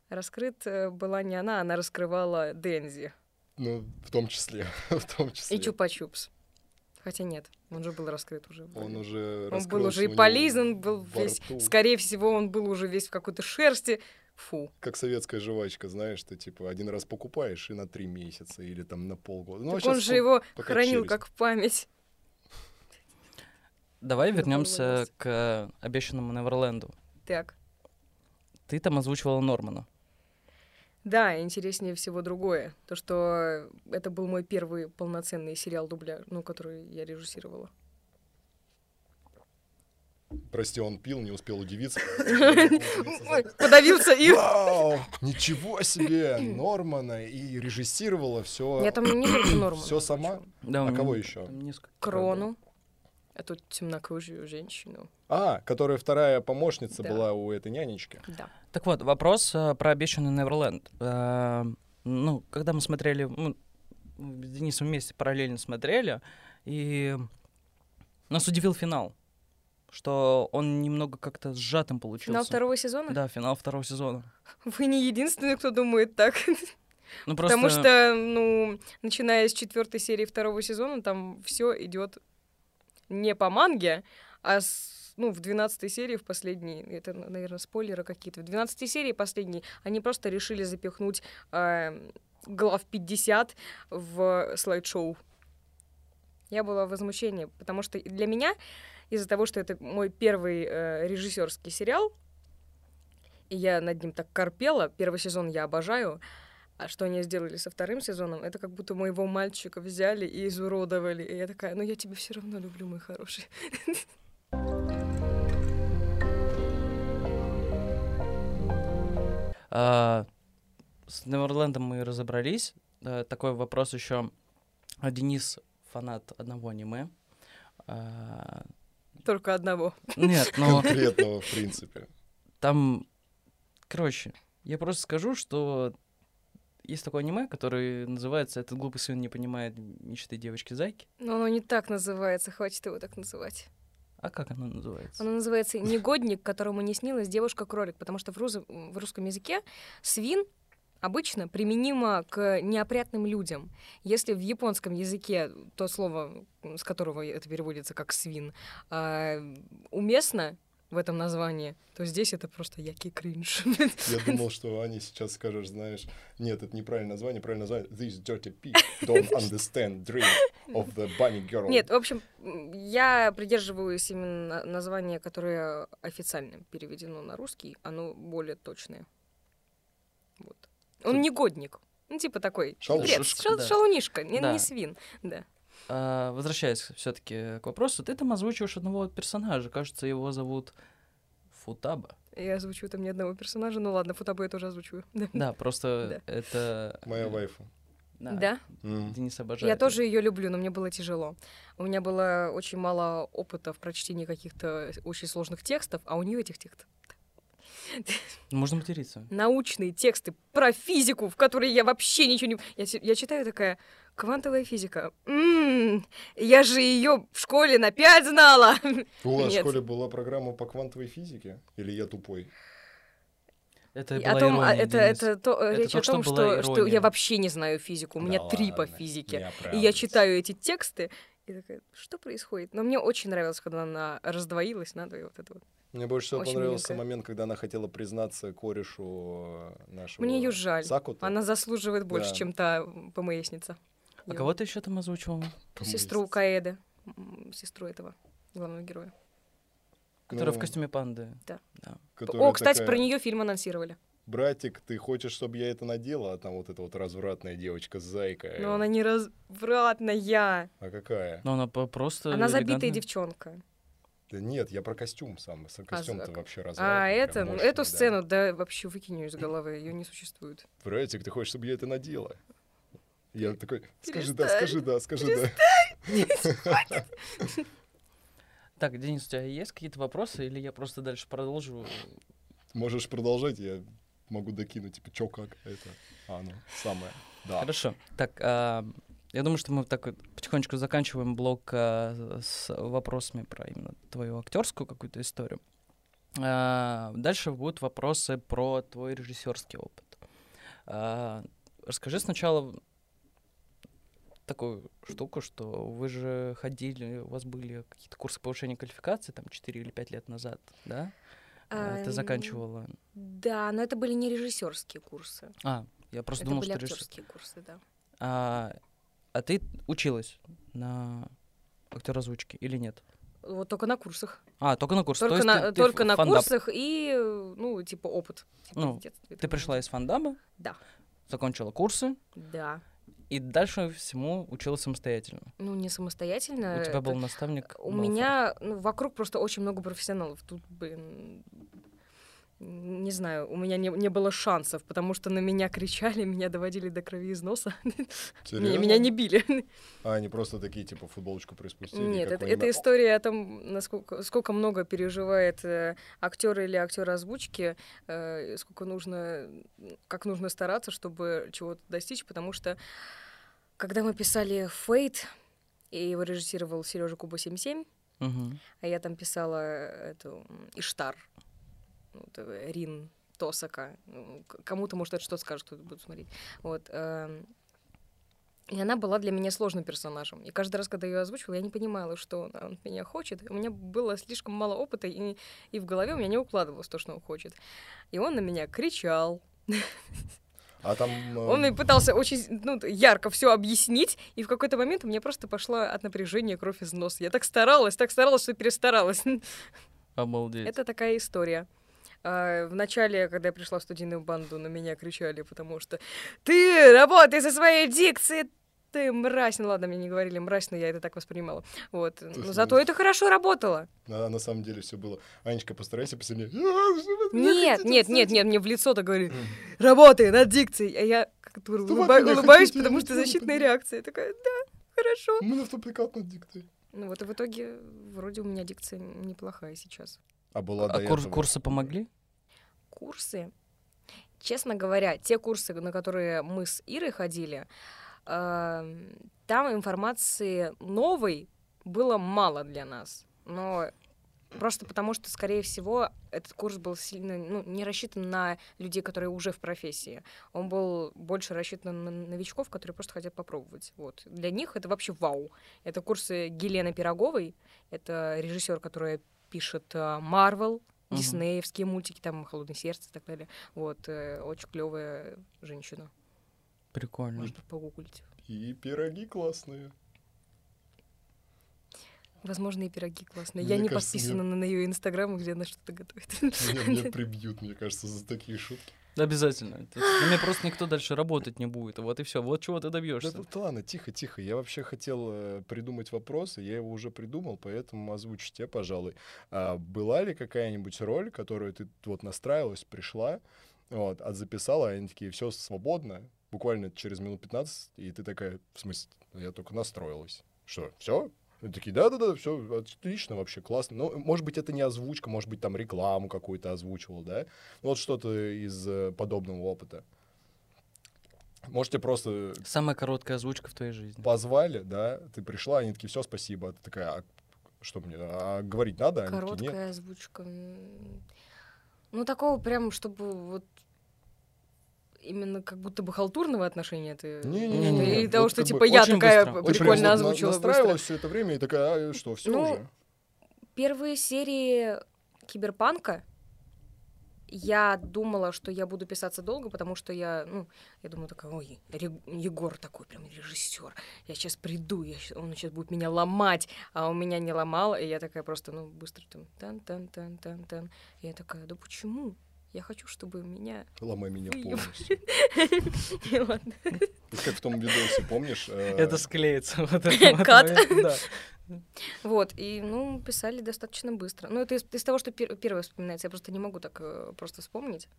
Раскрыт э, была не она, она раскрывала Дензи Ну, в том числе. в том числе. и Чупа-Чупс. Хотя нет, Он же был раскрыт уже. Он уже Он был уже и полизан, был весь... рту. Скорее всего, он был уже весь в какой-то шерсти. Фу. Как советская жвачка, знаешь, ты типа один раз покупаешь и на три месяца или там на полгода. Ну, а так щас он же его хранил челюсть. как в память. Давай вернемся к обещанному Неверленду. Так. Ты там озвучивала Нормана. Да, интереснее всего другое. То, что это был мой первый полноценный сериал дубля, ну, который я режиссировала. Прости, он пил, не успел удивиться. Подавился и... Вау! Ничего себе! Нормана и режиссировала все. Я там не только Нормана. Все сама? Да, А кого еще? Крону. Эту темнокожую женщину. А, которая вторая помощница Да. была у этой нянечки. Да. Так вот, вопрос э, про обещанный Неверленд. Э, ну, когда мы смотрели, мы с Денисом вместе параллельно смотрели, и нас удивил финал, что он немного как-то сжатым получился. Финал второго сезона? Да, финал второго сезона. Вы не единственный, кто думает так. Ну, просто... Потому что, ну, начиная с четвертой серии второго сезона, там все идет не по манге, а с- ну, в 12 серии, в последней, это, наверное, спойлеры какие-то, в 12 серии последней они просто решили запихнуть э, глав 50 в слайд-шоу. Я была в возмущении, потому что для меня, из-за того, что это мой первый э, режиссерский сериал, и я над ним так корпела, первый сезон я обожаю, а что они сделали со вторым сезоном, это как будто моего мальчика взяли и изуродовали. И я такая, ну я тебя все равно люблю, мой хороший. А, с Неверлендом мы разобрались. А, такой вопрос еще. А Денис фанат одного аниме. А, Только одного. нет, но Конкретного, в принципе. там, короче, я просто скажу, что есть такое аниме, которое называется «Этот глупый сын не понимает мечты девочки-зайки». Но оно не так называется, хватит его так называть. А как оно называется? Оно называется «Негодник, которому не снилась девушка-кролик», потому что в, рус- в русском языке свин обычно применимо к неопрятным людям. Если в японском языке то слово, с которого это переводится как свин, а, уместно в этом названии, то здесь это просто який кринж. Я думал, что Аня сейчас скажешь, знаешь, нет, это неправильное название, правильное название. These dirty pig don't understand dream of the bunny girl. Нет, в общем, я придерживаюсь именно названия, которое официально переведено на русский, оно более точное. Вот. Он негодник. Ну, типа такой. Шалунишка, бред, шал- да. шалунишка, не, Да. не свин. Да. А, возвращаясь все-таки к вопросу, ты там озвучиваешь одного персонажа. Кажется, его зовут Футаба. Я озвучиваю там ни одного персонажа. Ну ладно, футабу я тоже озвучиваю. Да. Да, просто это... Моя вайфа. Да. М. Денис обожает. Я тоже ее люблю, но мне было тяжело. У меня было очень мало опыта в прочтении каких-то очень сложных текстов, а у нее этих текстов Можно материться. научные тексты про физику, в которые я вообще ничего не... Я, я читаю такая, квантовая физика. М, я же ее в школе на пять знала. У вас в школе была программа по квантовой физике? Или я тупой? Это И была о том, а, ирония, это, Денис. это, то, э, Это речь то, о что том, что, что ирония. я вообще не знаю физику. У меня Да три по ладно, физике. И я читаю эти тексты, и такая, что происходит? Но мне очень нравилось, когда она раздвоилась надвое вот это вот. Мне больше всего Очень понравился миленькая. момент, когда она хотела признаться корешу нашего Мне ее жаль. Сакута. Она заслуживает больше, Да. чем та ПМСница. А кого ты еще там озвучивал? Сестру Каэды, м, сестру этого главного героя. Которая в Ну, костюме панды. Да. Да. которая О, кстати, такая, про нее фильм анонсировали. Братик, ты хочешь, чтобы я это надела? А там вот эта вот развратная девочка с зайкой. Но она не развратная. А какая? Но она просто Она забитая элегантная. девчонка. Да нет, я про костюм сам. Сам Костюм-то за- вообще А развратный. это, прям ну, мощный, эту да. сцену, да, вообще выкинь её из головы, ее не существует. Братик, ты хочешь, чтобы я это надела? Я такой, скажи да, скажи да, скажи да. Так, Денис, у тебя есть какие-то вопросы, или я просто дальше продолжу? Можешь продолжать, я могу докинуть, типа, чё, как это? А, ну, самое. Да. Хорошо. Так, а, я думаю, что мы так вот потихонечку заканчиваем блок а, с вопросами про именно твою актерскую какую-то историю. А, дальше будут вопросы про твой режиссерский опыт. А, расскажи сначала, такую штуку, что вы же ходили, у вас были какие-то курсы повышения квалификации там 4 или 5 лет назад, да? А, Ты заканчивала. Да, но это были не режиссерские курсы. А, я просто это думал, были что режиссер. актерские курсы, да. А, а ты училась на актер озвучки или нет? Вот только на курсах. А, только на курс. То Только есть на, ты- ты только ф- на курсах и, ну, типа, опыт. Типа, Ну, детстве Ты пришла из фандаба, Да. закончила курсы, Да. И дальше всему училась самостоятельно. Ну, не самостоятельно. У тебя был наставник. У Малфой. меня ну, вокруг просто очень много профессионалов. Тут, блин, не знаю, у меня не, не было шансов, потому что на меня кричали, меня доводили до крови износа. Меня, Серьезно? меня не били. А, они просто такие, типа, футболочку приспустили. Нет, это, это история о том, насколько сколько много переживает э, актер или актер озвучки, э, сколько нужно, как нужно стараться, чтобы чего-то достичь, потому что когда мы писали Фейт, и его режиссировал Сережа Куба 77, Мгм. а я там писала эту Иштар, вот, э, Рин Тосака. Ну, Кому-то, может, это что-то скажет, кто-то будет смотреть. Вот. эм, И она была для меня сложным персонажем. И каждый раз, когда я ее озвучивала, я не понимала, что он от меня хочет. У меня было слишком мало опыта, и, и в голове у меня не укладывалось то, что он хочет. И он на меня кричал. А там... Он мне э, пытался очень ну, ярко все объяснить, и в какой-то момент у меня просто пошла от напряжения кровь из носа. Я так старалась, так старалась, что перестаралась. Обалдеть. Это такая история. А, В начале, когда я пришла в студийную банду, на меня кричали, потому что ты работай со своей дикцией, ты мразь. Ну ладно, мне не говорили мразь, но я это так воспринимала. Вот. Но зато это хорошо работало. А на самом деле все было. Анечка, постарайся посильнее. Нет, нет, нет, нет, мне в лицо-то говорили, работай над дикцией. А я как дура Что вы от улыба- меня улыбаюсь, потому что защитная реакция. Я такая, да, хорошо. Мы на автопликат над диктой. Ну вот и в итоге вроде у меня дикция неплохая сейчас. А была А до курс- этого. курсы помогли? курсы. Честно говоря, те курсы, на которые мы с Ирой ходили, эм, там информации новой было мало для нас. Но просто потому, что, скорее всего, этот курс был сильно ну, не рассчитан на людей, которые уже в профессии. Он был больше рассчитан на новичков, которые просто хотят попробовать. Вот. Для них это вообще вау. Это курсы Гелены Пироговой. Это режиссер, которая пишет Марвел, Мгм. диснеевские мультики, там «Холодное сердце» и так далее. Вот, э, очень клевая женщина. Прикольно. Можно погуглить. И пироги классные. Возможно, и пироги классные. Мне Я не кажется, подписана на ее инстаграм, где она что-то готовит. Меня, меня прибьют, мне кажется, за такие шутки. Обязательно. Есть На меня просто никто дальше работать не будет. Вот и все. Вот чего ты добьешься. да ладно, тихо, тихо. Я вообще хотел э, придумать вопрос, и я его уже придумал, поэтому озвучу тебе, пожалуй. А была ли какая-нибудь роль, которую ты вот настраивалась, пришла, вот, а записала, и они такие, все свободно, буквально через минут 15, и ты такая, в смысле, я только настроилась. Что, все? Они такие, да-да-да, все отлично вообще, классно. Ну, может быть, это не озвучка, может быть, там рекламу какую-то озвучивал, да? Вот что-то из э, подобного опыта. Можете просто Самая короткая озвучка в твоей жизни. позвали, да, ты пришла, они такие, все, спасибо. А ты такая, а что мне, а говорить надо? Они такие, нет. Короткая озвучка. Ну, такого прям, чтобы вот именно как будто бы халтурного отношения ты... Не-не-не, Или того, вот что как бы типа я такая прикольно озвучила. Настраивалась все это время и такая, а, что, все Ну, уже? Первые серии Киберпанка я думала, что я буду писаться долго, потому что я, ну, я думала такая, ой, Егор такой прям режиссер, я сейчас приду, я щас- он сейчас будет меня ломать, а он меня не ломал, и я такая просто, ну, быстро там, тан тан тан тан тан и я такая, да почему? Я хочу, чтобы меня... Ломай меня полностью. Ладно. Как в том видосе, помнишь? э, Это склеится. Вот это вот Кат. Вот, и, ну, писали достаточно быстро. Ну, это из, того, что пер- первое вспоминается, я просто не могу так э, просто вспомнить.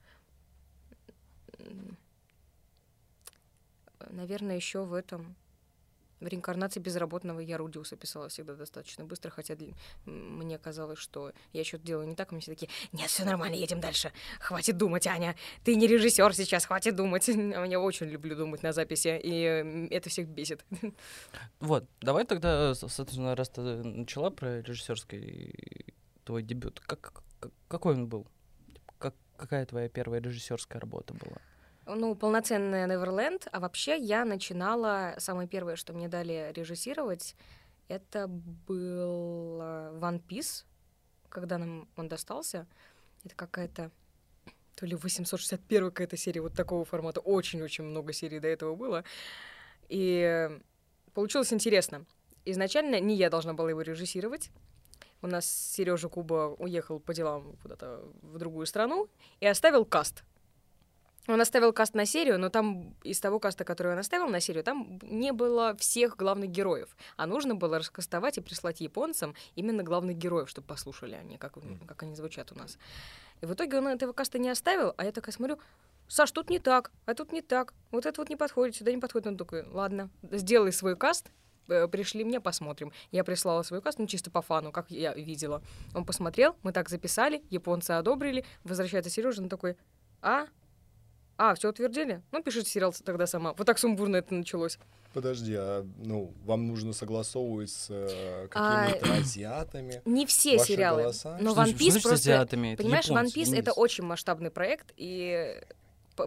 Наверное, еще в этом реинкарнации безработного я Рудиуса писала всегда достаточно быстро, хотя для- мне казалось, что я что-то делаю не так, а мне все такие, нет, все нормально, едем дальше, хватит думать, Аня, ты не режиссер сейчас, хватит думать. А я очень люблю думать на записи, и это всех бесит. Вот, давай тогда, со- соответственно, раз ты начала про режиссерский твой дебют, как- какой он был? Как, какая твоя первая режиссерская работа была? Ну, полноценная Неверленд, а вообще я начинала, самое первое, что мне дали режиссировать, это был One Piece, когда нам он достался. Это какая-то то ли 861 какая-то серия вот такого формата. Очень-очень много серий до этого было. И получилось интересно. Изначально не я должна была его режиссировать. У нас Сережа Куба уехал по делам куда-то в другую страну и оставил каст. Он оставил каст на серию, но там из того каста, который он оставил на серию, там не было всех главных героев. А нужно было раскастовать и прислать японцам именно главных героев, чтобы послушали они, как, как они звучат у нас. И в итоге он этого каста не оставил, а я такая смотрю, Саш, тут не так, а тут не так. Вот это вот не подходит, сюда не подходит. Он такой, ладно, сделай свой каст, э, пришли мне, посмотрим. Я прислала свой каст, ну, чисто по фану, как я видела. Он посмотрел, мы так записали, японцы одобрили, возвращается Сережа, он такой, а, а, все утвердили? Ну, пишите сериал тогда сама. Вот так сумбурно это началось. Подожди, а ну, вам нужно согласовывать с э, какими-то а, азиатами? Не все сериалы. Голоса? Но One Piece просто... азиатами? Понимаешь, японцы, One Piece — это очень масштабный проект, и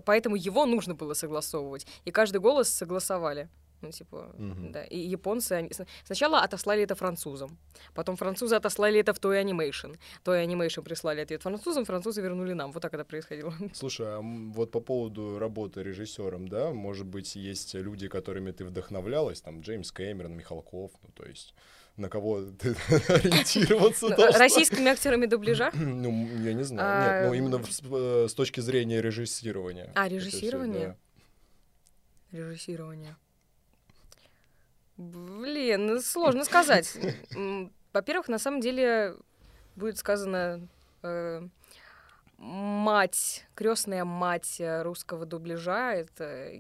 поэтому его нужно было согласовывать. И каждый голос согласовали. Ну, типа, угу. да. И японцы, они... сначала отослали это французам, потом французы отослали это в Toei Animation. Toei Animation прислали ответ французам, французы вернули нам. Вот так это происходило. Слушай, а вот по поводу работы режиссером, да, может быть, есть люди, которыми ты вдохновлялась, там, Джеймс Кэмерон, Михалков, ну, то есть на кого ты ориентироваться ну, Российскими актерами дубляжа? Ну, я не знаю. Нет, ну именно э, с точки зрения режиссирования. А, режиссирование? Режиссирование. Блин, ну, сложно сказать. Во-первых, на самом деле будет сказано э, мать, крестная мать русского дубляжа. Это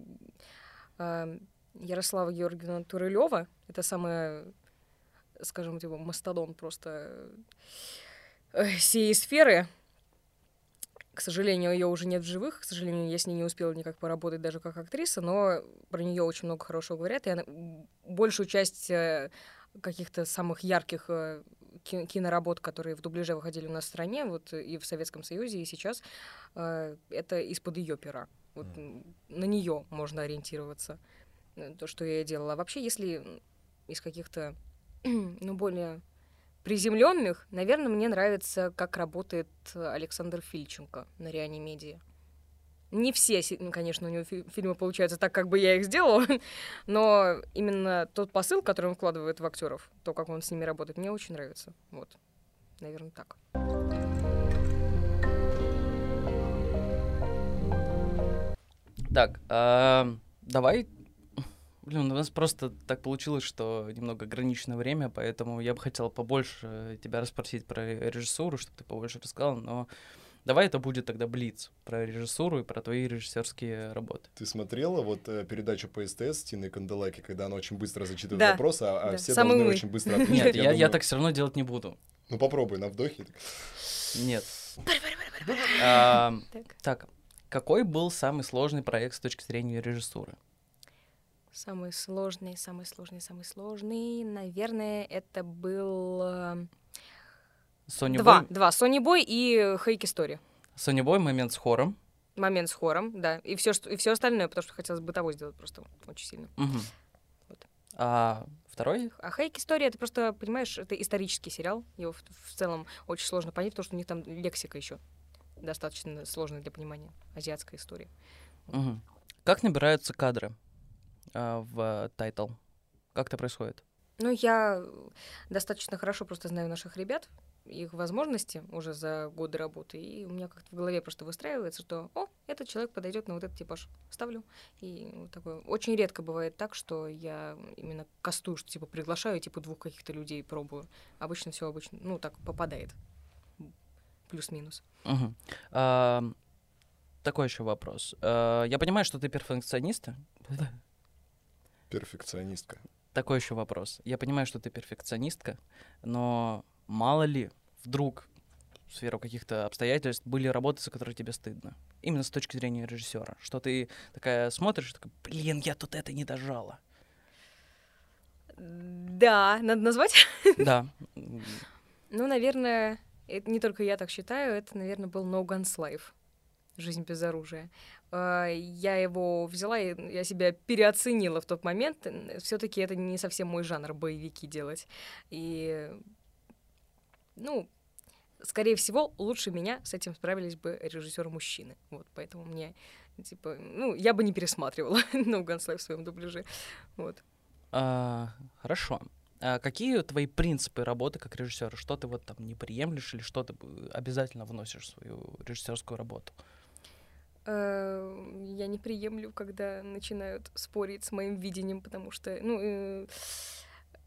э, Ярослава Георгиевна Турылева. Это самая, скажем, типа мастодон просто э, сей сферы. К сожалению, ее уже нет в живых. К сожалению, я с ней не успела никак поработать даже как актриса, но про нее очень много хорошего говорят. И она большую часть э, каких-то самых ярких э, киноработ, которые в дубляже выходили у нас в стране, вот и в Советском Союзе, и сейчас, э, это из-под ее пера. Вот mm. на нее можно ориентироваться, то, что я делала. А вообще, если из каких-то, ну, более приземленных, наверное, мне нравится, как работает Александр Фильченко на Реанимедии. Не все, конечно, у него фильмы получаются так, как бы я их сделала, но именно тот посыл, который он вкладывает в актеров, то, как он с ними работает, мне очень нравится. Вот, наверное, так. Так, э, давай Блин, у нас просто так получилось, что немного ограниченное время, поэтому я бы хотел побольше тебя расспросить про режиссуру, чтобы ты побольше рассказал, но давай это будет тогда Блиц про режиссуру и про твои режиссерские работы. Ты смотрела вот э, передачу по СТС Тины Канделаки, когда она очень быстро зачитывает да. вопросы, а, а да. все Самый должны очень быстро отвечать? Нет, я, я так все равно делать не буду. Ну попробуй на вдохе. Нет. А, так, какой был самый сложный проект с точки зрения режиссуры? Самый сложный, самый сложный, самый сложный, наверное, это был... Sony два, Boy? два. Sony Boy и Хейки Story. Sony Boy, момент с хором. Момент с хором, да. И все, что, и все остальное, потому что хотелось бытовой сделать просто очень сильно. Угу. Вот. А второй? А Хейк История, это просто, понимаешь, это исторический сериал. Его в, в целом очень сложно понять, потому что у них там лексика еще достаточно сложная для понимания. Азиатская история. Угу. Как набираются кадры? Э, в title? Как это происходит? Ну, я достаточно хорошо просто знаю наших ребят, их возможности уже за годы работы, и у меня как-то в голове просто выстраивается, что, о, этот человек подойдет на вот этот типаж. Ставлю. И вот такое. Очень редко бывает так, что я именно кастую, что типа приглашаю, типа двух каких-то людей пробую. Обычно все обычно, ну, так попадает. Плюс-минус. Угу. А, такой еще вопрос. А, я понимаю, что ты перфекционист. Перфекционистка. Такой еще вопрос. Я понимаю, что ты перфекционистка, но мало ли вдруг в сферу каких-то обстоятельств были работы, за которые тебе стыдно. Именно с точки зрения режиссера. Что ты такая смотришь, такая, блин, я тут это не дожала. Да, надо назвать? Да. Ну, наверное, это не только я так считаю, это, наверное, был No Guns Life. «Жизнь без оружия». А, Я его взяла, и я себя переоценила в тот момент. все таки это не совсем мой жанр боевики делать. И, ну, скорее всего, лучше меня с этим справились бы режиссеры мужчины. Вот, поэтому мне, типа, ну, я бы не пересматривала No Guns Life в своем дубляже. Вот. А, хорошо. А какие твои принципы работы как режиссера? Что ты вот там не приемлешь или что ты обязательно вносишь в свою режиссерскую работу? Я не приемлю, когда начинают спорить с моим видением, потому что, ну, э,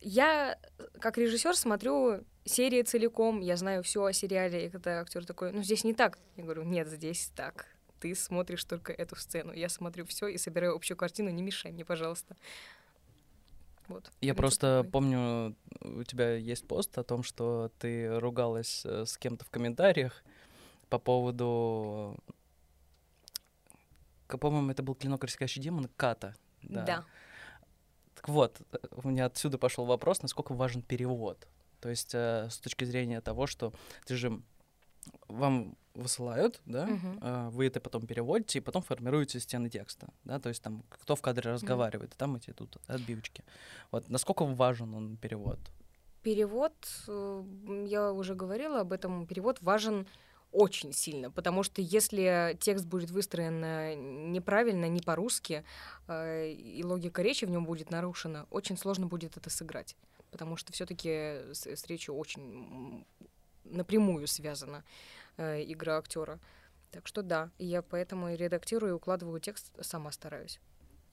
я как режиссер смотрю серии целиком, я знаю все о сериале, и когда актер такой, ну здесь не так, я говорю, нет, здесь так. Ты смотришь только эту сцену. Я смотрю все и собираю общую картину. Не мешай мне, пожалуйста. Вот. Я принцип просто такой. помню, у тебя есть пост о том, что ты ругалась э, с кем-то в комментариях по поводу... По-моему, это был клинок рассекающий демон Ката. Да. Так вот, у меня отсюда пошел вопрос, насколько важен перевод. То есть э, с точки зрения того, что ты же вам высылают, да, э, вы это потом переводите и потом формируете стены текста, да, то есть там кто в кадре разговаривает, и там эти тут отбивочки. Вот насколько важен он перевод? Перевод, э, я уже говорила об этом, перевод важен очень сильно, потому что если текст будет выстроен э, неправильно, не по-русски, э, и логика речи в нем будет нарушена, очень сложно будет это сыграть, потому что все-таки с, с речью очень напрямую связана э, игра актера. Так что да, я поэтому и редактирую, и укладываю текст, сама стараюсь.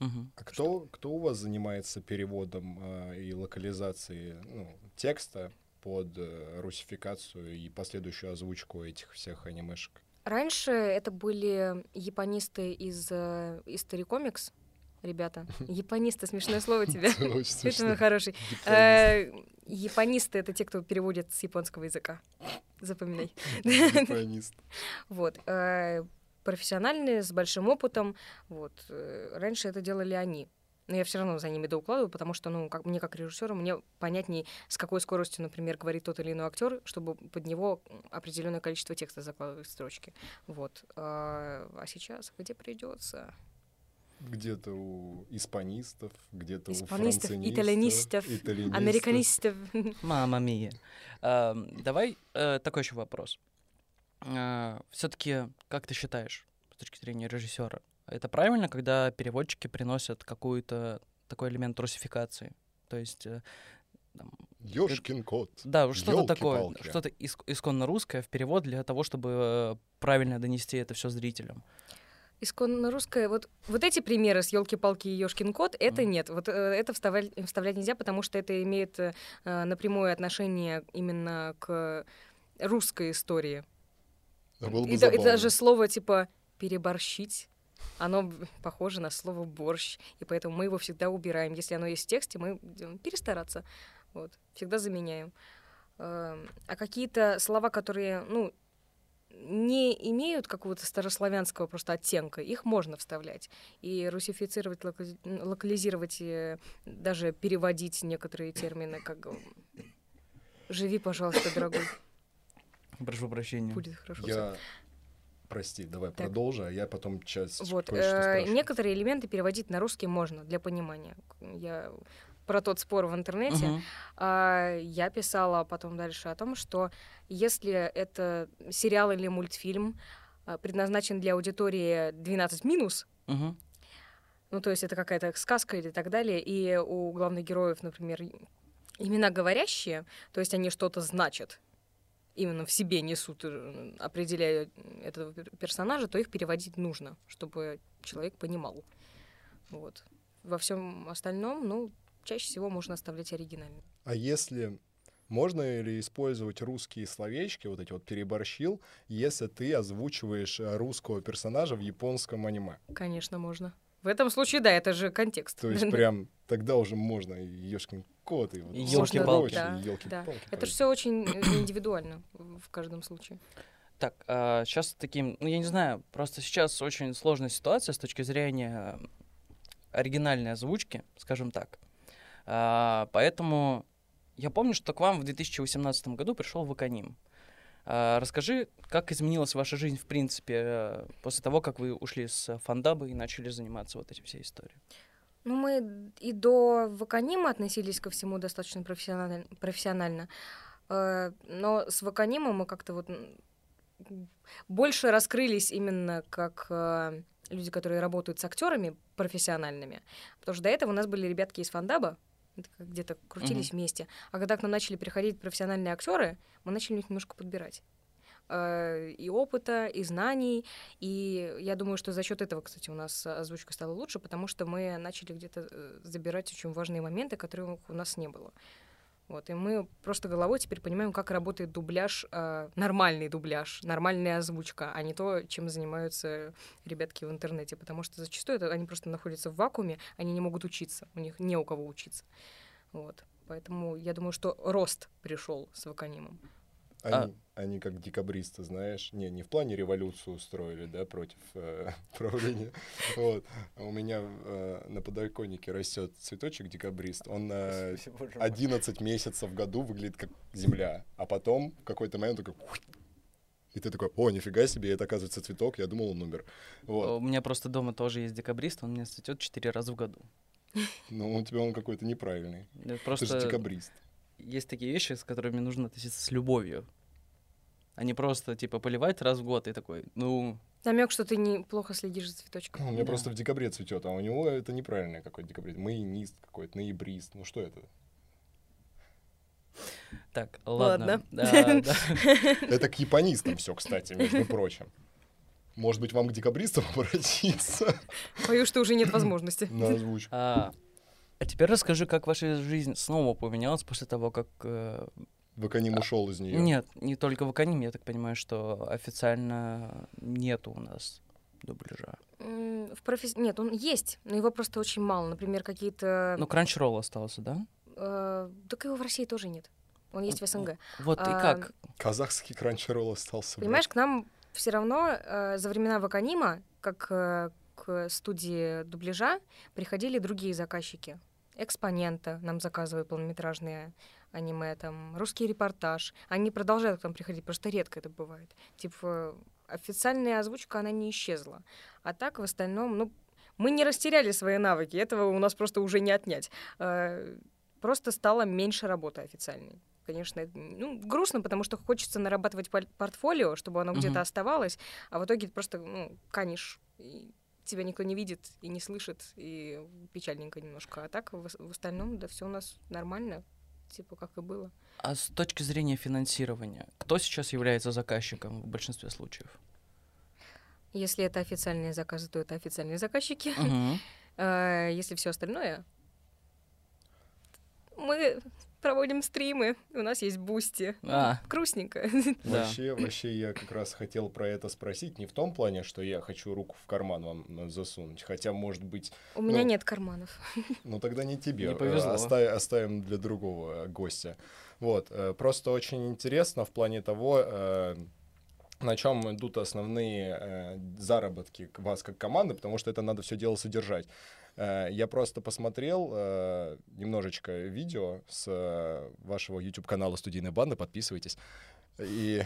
Мгм. А кто, кто у вас занимается переводом э, и локализацией ну, текста под э, русификацию и последующую озвучку этих всех анимешек? Раньше это были японисты из э, History Comics, ребята. Японисты, смешное слово тебе. Это хороший. Э, Японисты — это те, кто переводит с японского языка. Запоминай. Японист. Вот. э, Профессиональные, с большим опытом. Вот. Раньше это делали они. Но я все равно за ними доукладываю, потому что, ну, как мне как режиссеру, мне понятней, с какой скоростью, например, говорит тот или иной актер, чтобы под него определенное количество текста закладывать в строчки. Вот. А а сейчас где придется? Где-то у испанистов, где-то у францинистов, итальянистов, итальянистов. Американистов. Мама мия. Эм, Давай э, такой еще вопрос. Все-таки, как ты считаешь, с точки зрения режиссера, это правильно, когда переводчики приносят какую-то такой элемент русификации? То есть, э, там, Ёшкин кот. да, что-то такое, что-то иск- исконно русское в перевод для того, чтобы э, правильно донести это все зрителям. Исконно русская, вот, вот эти примеры с елки-палки и Ёшкин кот, это Мгм. нет. Вот э, это вставлять, вставлять нельзя, потому что это имеет э, напрямую отношение именно к русской истории. Да было бы и, и даже слово типа переборщить, оно похоже на слово борщ, и поэтому мы его всегда убираем. Если оно есть в тексте, мы делаем перестараться. Вот, всегда заменяем. Эм, А какие-то слова, которые, ну, не имеют какого-то старославянского просто оттенка, их можно вставлять. И русифицировать, локали- локализировать, э, даже переводить некоторые термины, как э, «Живи, пожалуйста, дорогой, Прошу прощения. будет хорошо». всё». Я... Прости, давай Так. продолжи, а я потом сейчас Вот, э, некоторые элементы переводить на русский можно для понимания. Я про тот спор в интернете. А, я писала потом дальше о том, что если это сериал или мультфильм а, предназначен для аудитории 12 минус, Мгм. ну то есть это какая-то сказка или так далее, и у главных героев, например, имена говорящие, то есть они что-то значат, именно в себе несут, э, определяя этого пер- персонажа, то их переводить нужно, чтобы человек понимал. Вот. Во всем остальном, ну, чаще всего можно оставлять оригинально. А если можно ли использовать русские словечки, вот эти вот переборщил, если ты озвучиваешь э, русского персонажа в японском аниме? Конечно, можно. В этом случае, да, это же контекст. То есть прям тогда уже можно и ёшкин кот, и вот И всё ёлки-палки. прочее, Да, и ёлки-палки, Это же все очень э, индивидуально в каждом случае. Так, сейчас таким, ну я не знаю, просто сейчас очень сложная ситуация с точки зрения оригинальной озвучки, скажем так. А, поэтому я помню, что к вам в 2018 году пришел Ваканим. А, расскажи, как изменилась ваша жизнь, в принципе, э, после того, как вы ушли с фандабы и начали заниматься вот этим всей историей? Ну, мы и до Ваканима относились ко всему достаточно профессионально, профессионально. Э, но с Ваканима мы как-то вот больше раскрылись именно как э, люди, которые работают с актерами профессиональными. Потому что до этого у нас были ребятки из фандаба, где-то крутились вместе. А когда к нам начали приходить профессиональные актеры, мы начали их немножко подбирать э, и опыта, и знаний. И я думаю, что за счет этого, кстати, у нас озвучка стала лучше, потому что мы начали где-то э, забирать очень важные моменты, которые у нас не было. Вот, и мы просто головой теперь понимаем, как работает дубляж, э, нормальный дубляж, нормальная озвучка, а не то, чем занимаются ребятки в интернете, потому что зачастую это, они просто находятся в вакууме, они не могут учиться, у них не у кого учиться. Вот. Поэтому я думаю, что рост пришел с Ваканимом. Они, А- они как декабристы, знаешь, не, не в плане революцию устроили, да, против э, правления. Вот. А у меня э, на подоконнике растет цветочек декабрист. Он э, 11 месяцев в году выглядит как земля, а потом в какой-то момент такой... И ты такой, о, нифига себе, это оказывается цветок, я думал, он умер. Вот. У меня просто дома тоже есть декабрист, он меня цветет четыре раза в году. Ну, у тебя он какой-то неправильный. Это Ты Просто же декабрист. есть такие вещи, с которыми нужно относиться с любовью. А не просто, типа, поливать раз в год и такой, ну, Намек, что ты неплохо следишь за цветочком. У меня Да. просто в декабре цветет, а у него это неправильный какой-то декабрист. Маинист какой-то, ноябрист. Ну что это? так, ладно. Это к японистам все, кстати, между прочим. Может быть, вам к декабристам обратиться Боюсь, что уже нет возможности. на озвучку? А, а теперь расскажи, как ваша жизнь снова поменялась после того, как... Ваканим ушел из нее. Нет, не только в Аканим, я так понимаю, что официально нету у нас дубляжа. В професс... Нет, он есть, но его просто очень мало. Например, какие-то... Ну, Crunchyroll остался, да? э, Так его в России тоже нет. Он есть в СНГ. Вот и А, как? Казахский кранчеролл остался. брат. Понимаешь, к нам все равно э, за времена Ваканима, как э, к студии дубляжа, приходили другие заказчики. Экспонента нам заказывают полнометражные аниме, там, русский репортаж. Они продолжают к нам приходить, просто редко это бывает. Типа, официальная озвучка, она не исчезла. А так, в остальном, ну, мы не растеряли свои навыки, этого у нас просто уже не отнять. Э, Просто стало меньше работы официальной. Конечно, ну, грустно, потому что хочется нарабатывать портфолио, чтобы оно где-то Мгм. оставалось, а в итоге просто, ну, канешь, и тебя никто не видит и не слышит, и печальненько немножко. А так, в, в остальном, да, все у нас нормально, типа, как и было. А с точки зрения финансирования, кто сейчас является заказчиком в большинстве случаев? Если это официальные заказы, то это официальные заказчики. А Если все остальное, мы проводим стримы, у нас есть бусти. А, Грустненько. да. Вообще, вообще, я как раз хотел про это спросить. Не в том плане, что я хочу руку в карман вам э, засунуть. Хотя, может быть, У меня Ну. нет карманов. Ну тогда не тебе. Не э, повезло. оста- оставим для другого э, гостя. Вот. Просто очень интересно в плане того, на чем идут основные э, заработки вас как команды, потому что это надо все дело содержать. Э, Я просто посмотрел э, немножечко видео с э, вашего YouTube-канала «Студийная банда», подписывайтесь. И...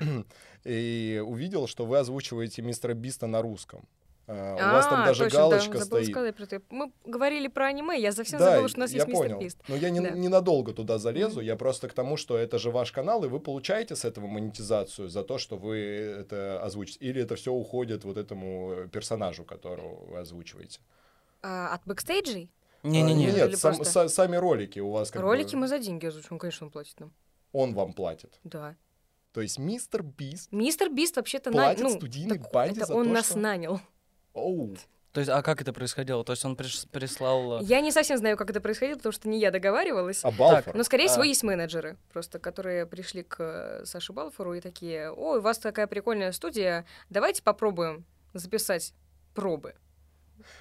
И увидел, что вы озвучиваете мистера Биста на русском. Э, У вас там А, даже точно, да, галочка забыла стоит. сказать про это. Мы говорили про аниме, я совсем Да, забыла, что у нас я есть мистер понял. Бист. Но я не, Да. ненадолго туда залезу, я просто к тому, что это же ваш канал, и вы получаете с этого монетизацию за то, что вы это озвучите. Или это все уходит вот этому э, персонажу, которого вы озвучиваете? А, от бэкстейджей? А, Не-не-не. Или Нет, сам- просто- са- сами ролики у вас как бы- Ролики мы за деньги озвучиваем, конечно, он платит нам. Он вам платит. Да. То есть мистер Бист Мистер Бист вообще-то платит ну, студийной так банде это за он то, нас что... нанял. Оу, То есть, а как это происходило? То есть он приш- прислал... э, Я не совсем знаю, как это происходило, потому что не я договаривалась. а Балфор? Но, скорее всего, А. есть менеджеры, просто которые пришли к э, Саше Балфору и такие, ой, у вас такая прикольная студия, давайте попробуем записать пробы.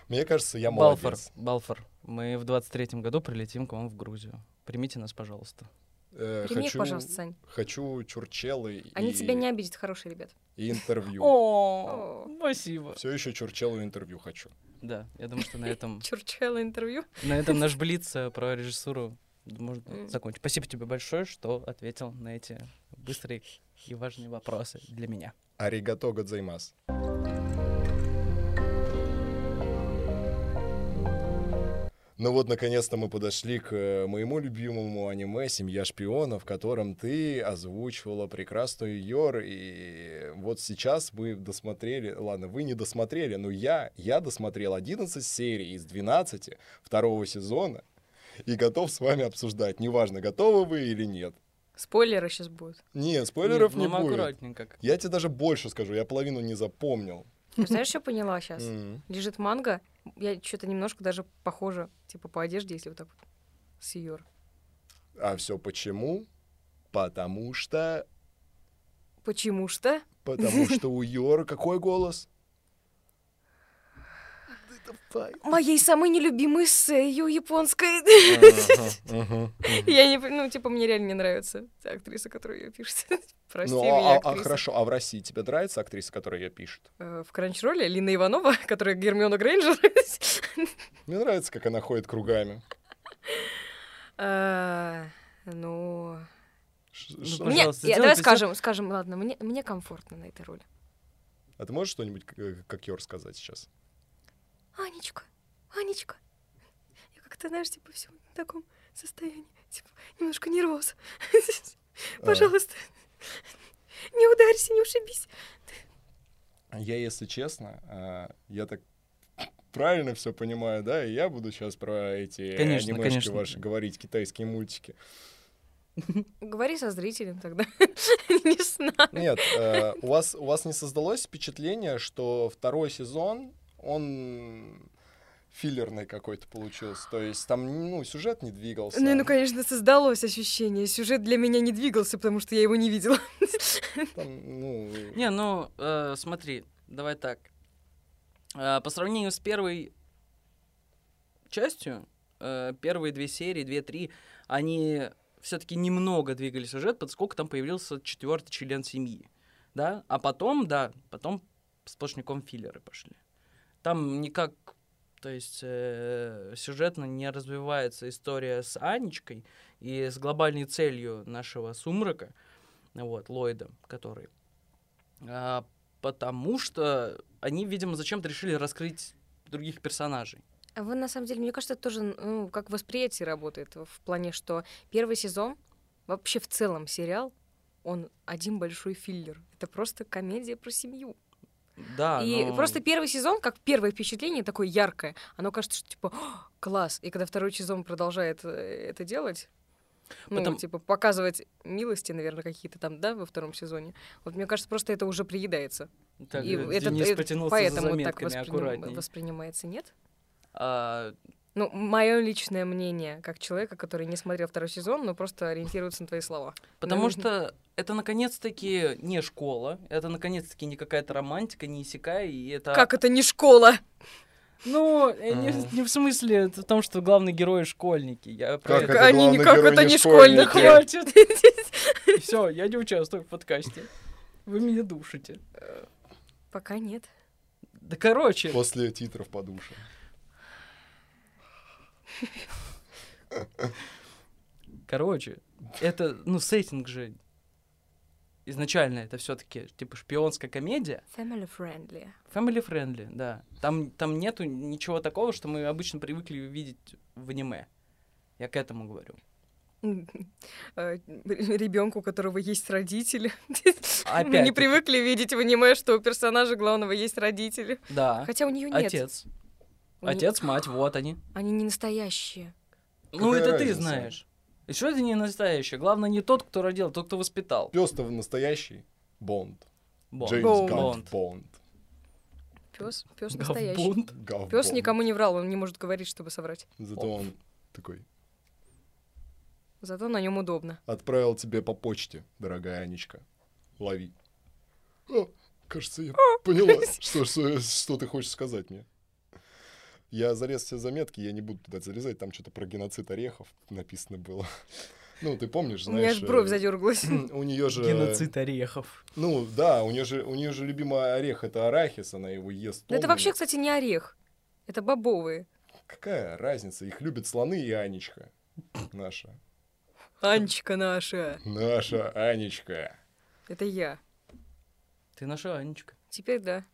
Мне кажется, я Балфор, молодец. Балфор, мы в 23-м году прилетим к вам в Грузию. Примите нас, пожалуйста. Э, Прими их, хочу, пожалуйста, Сань. хочу чурчелы Они и, тебя не обидят, хорошие ребят. и интервью. О, спасибо. Все еще чурчелу интервью хочу. Да, я думаю, что на этом, Чурчело интервью. на этом наш Блиц э, про режиссуру можно закончить. Спасибо тебе большое, что ответил на эти быстрые и важные вопросы для меня. Аригато годзаймас. Ну вот, наконец-то мы подошли к э, моему любимому аниме «Семья шпионов», в котором ты озвучивала прекрасную Йор, и вот сейчас мы досмотрели, ладно, вы не досмотрели, но я, я досмотрел 11 серий из 12 второго сезона и готов с вами обсуждать, неважно, готовы вы или нет. Спойлеры сейчас будут. Нет, спойлеров не Нет, ну, будет. аккуратненько. Я тебе даже больше скажу, я половину не запомнил. Знаешь, что поняла сейчас? Лежит манга, я что-то немножко даже похожа, типа по одежде, если вот так вот, с Йор. А все почему? Потому что... Почему что? Потому что у Йора какой голос? Моей самой нелюбимой сэю японской. Я не, ну, типа, мне реально не нравится та актриса, которая ее пишет. Прости Ну, меня, а, а- хорошо, а в России тебе нравится актриса, которая ее пишет? Э, В Кранчролле Лина Иванова, которая Гермиона Грейнджер. Мне нравится, как она ходит кругами. А, Ну... Ш- Ну, что- Мне, давай скажем, скажем, ладно, мне, мне комфортно на этой роли. А ты можешь что-нибудь э, как Йор сказать сейчас? Анечка, Анечка, я как-то, знаешь, типа, все в таком состоянии, типа, немножко нервоз. А, Пожалуйста, не ударься, не ушибись. Я, если честно, а, я так правильно все понимаю, да? И я буду сейчас про эти Конечно, анимешки конечно. ваши говорить, китайские мультики. Говори со зрителем тогда, не с нами. Нет, э, у вас, у вас не создалось впечатление, что второй сезон, он филлерный какой-то получился. То есть там, ну, сюжет не двигался. Ну, ну, конечно, создалось ощущение. Сюжет для меня не двигался, потому что я его не видела. Там, ну, Не, ну, э, смотри, давай так. Э, по сравнению с первой частью, э, первые две серии, две-три, они все-таки немного двигали сюжет, поскольку там появился четвертый член семьи. Да? А потом, да, потом сплошняком филлеры пошли. Там никак, то есть э, сюжетно не развивается история с Анечкой и с глобальной целью нашего сумрака, вот, Ллойда, который а, потому что они, видимо, зачем-то решили раскрыть других персонажей. А вы, на самом деле, мне кажется, тоже, ну, как восприятие работает в плане, что первый сезон, вообще в целом сериал, он один большой филлер. Это просто комедия про семью. Да, И но- просто первый сезон, как первое впечатление, такое яркое. Оно кажется, что типа «О, класс. И когда второй сезон продолжает э, это делать, ну, Потом- типа, показывать милости, наверное, какие-то там, да, во втором сезоне. Вот мне кажется, просто это уже приедается. Так, И э, это, Денис это потянулся поэтому за так заметками восприним- аккуратней. воспринимается, нет? А, Ну, мое личное мнение, как человека, который не смотрел второй сезон, но просто ориентируется на твои слова. потому Ну, что это наконец-таки не школа, это наконец-таки не какая-то романтика, не иссякая, и это... Как это не школа? Ну, э, не, не в смысле в том, что главные герои школьники. Я Как это- они, как это не школьник? школьник? Хватит. Все, я не участвую в подкасте. Вы меня душите. Пока нет. Да короче, после титров по душе. Короче, это, ну, сеттинг же изначально это все-таки типа шпионская комедия, Family friendly. family friendly, да. Там, там нету ничего такого, что мы обычно привыкли видеть в аниме. Я к этому говорю. Ребенку, у которого есть родители. Мы не привыкли видеть в аниме, что у персонажа главного есть родители. Да. Хотя у нее нет. Отец. Не- Отец, мать, вот они. Они не настоящие. ну, Какая это ты знаешь. И что это не настоящее? Главное не тот, кто родил, а тот, кто воспитал. Пес-то настоящий. Бонд. Бонд. Джеймс Бонд. Гант Бонд. Пес, пес настоящий. Пес Бонд. никому не врал, он не может говорить, чтобы соврать. Зато он такой. Зато на нем удобно. Отправил тебе по почте, дорогая Анечка. Лови. О, кажется, я поняла, что, что, что ты хочешь сказать мне. Я залез все заметки, я не буду туда залезать, там что-то про геноцид орехов написано было. Ну, ты помнишь, У меня знаешь... аж бровь э, задергалась. У нее же... Геноцид орехов. Ну, да, у нее же, у нее же любимый орех это арахис, она его ест. Это тоннами. вообще, кстати, не орех. Это бобовые. Какая разница? Их любят слоны и Анечка. Наша. Анечка наша. Наша Анечка. Это я. Ты наша Анечка. Теперь да.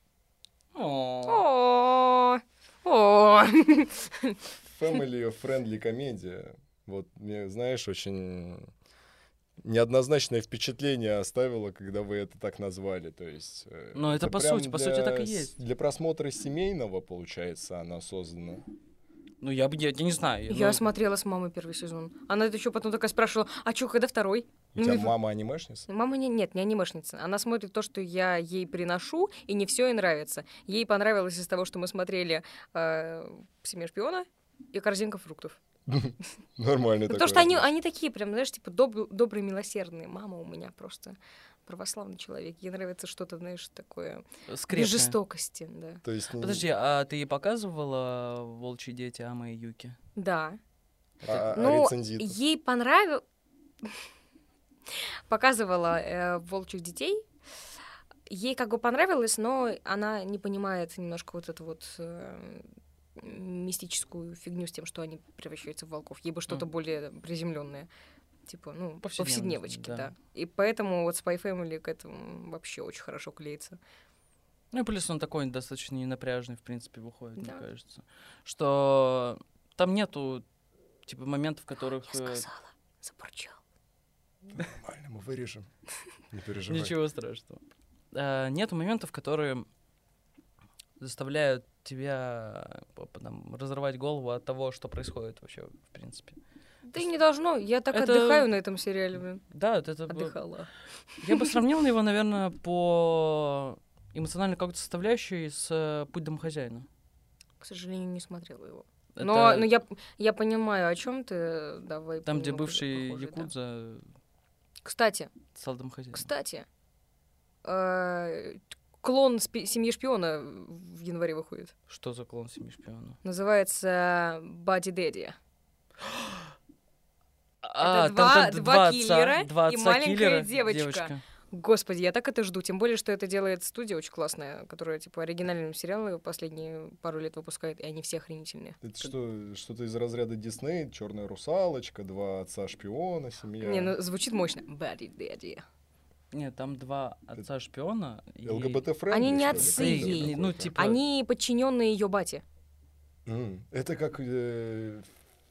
О, О, о. Family friendly комедия. Вот мне, знаешь, очень неоднозначное впечатление оставило, когда вы это так назвали. То есть, э, Ну, это по прям сути, по для сути так и есть. Для просмотра семейного, получается, она создана. Ну, я бы, я, я не знаю. Я ну, смотрела с мамой первый сезон. Она это еще потом такая спрашивала, а чё, когда второй? У Ну, тебя в- мама анимешница? Мама не, нет, не анимешница. Она смотрит то, что я ей приношу, и не все ей нравится. Ей понравилось из того, что мы смотрели э, «Семья шпиона» и «Корзинка фруктов». Нормально такое. потому что они, они такие прям, знаешь, типа доб- добрые, милосердные. Мама у меня просто православный человек. Ей нравится что-то, знаешь, такое скрепная. без жестокости, да. То есть, не- Подожди, а ты ей показывала «Волчьи дети» Ама и Юки? Да. а, а Ну, рецензитов? ей понравилось... Показывала э, «Волчьих детей». Ей как бы понравилось, но она не понимает немножко вот эту вот э, мистическую фигню с тем, что они превращаются в волков. Ей бы что-то Мгм. более приземленное. Типа, ну, повседневочки, да. да. И поэтому вот Spy Family к этому вообще очень хорошо клеится. Ну и плюс он такой достаточно ненапряжный, в принципе, выходит, Да. мне кажется. Что там нету, типа, моментов, в которых... Я э, сказала, забурчал. Нормально, мы вырежем. Не переживай. Ничего страшного. А, нету моментов, которые заставляют тебя там, разрывать голову от того, что происходит вообще, в принципе. Да и не должно. Я так Это- отдыхаю на этом сериале, блин. Да, это... Отдыхала. Я бы сравнил его, наверное, по эмоциональной какой-то составляющей с э, «Путь домохозяина». К сожалению, не смотрела его. Это Но, но я, я понимаю, о чем ты. Давай. там, где бывший похоже, да. якудза Кстати, стал домохозяином. кстати, э, клон спи- семьи шпиона в январе выходит. Что за клон семьи шпиона? Называется Бади Дэдди. А, два- там, там два отца- киллера два и отца маленькая киллера, девочка. Господи, я так это жду. Тем более, что это делает студия очень классная, которая, типа, оригинальные сериалы последние пару лет выпускает, и они все охренительные. Это что, что-то из разряда Дисней, Черная русалочка, два отца шпиона, семья. Не, ну звучит мощно. Buddy Daddies. Нет, там два отца шпиона. и- ЛГБТ friendly Они не отцы ей. ну, типа- Они подчиненные ее бате. Это как э,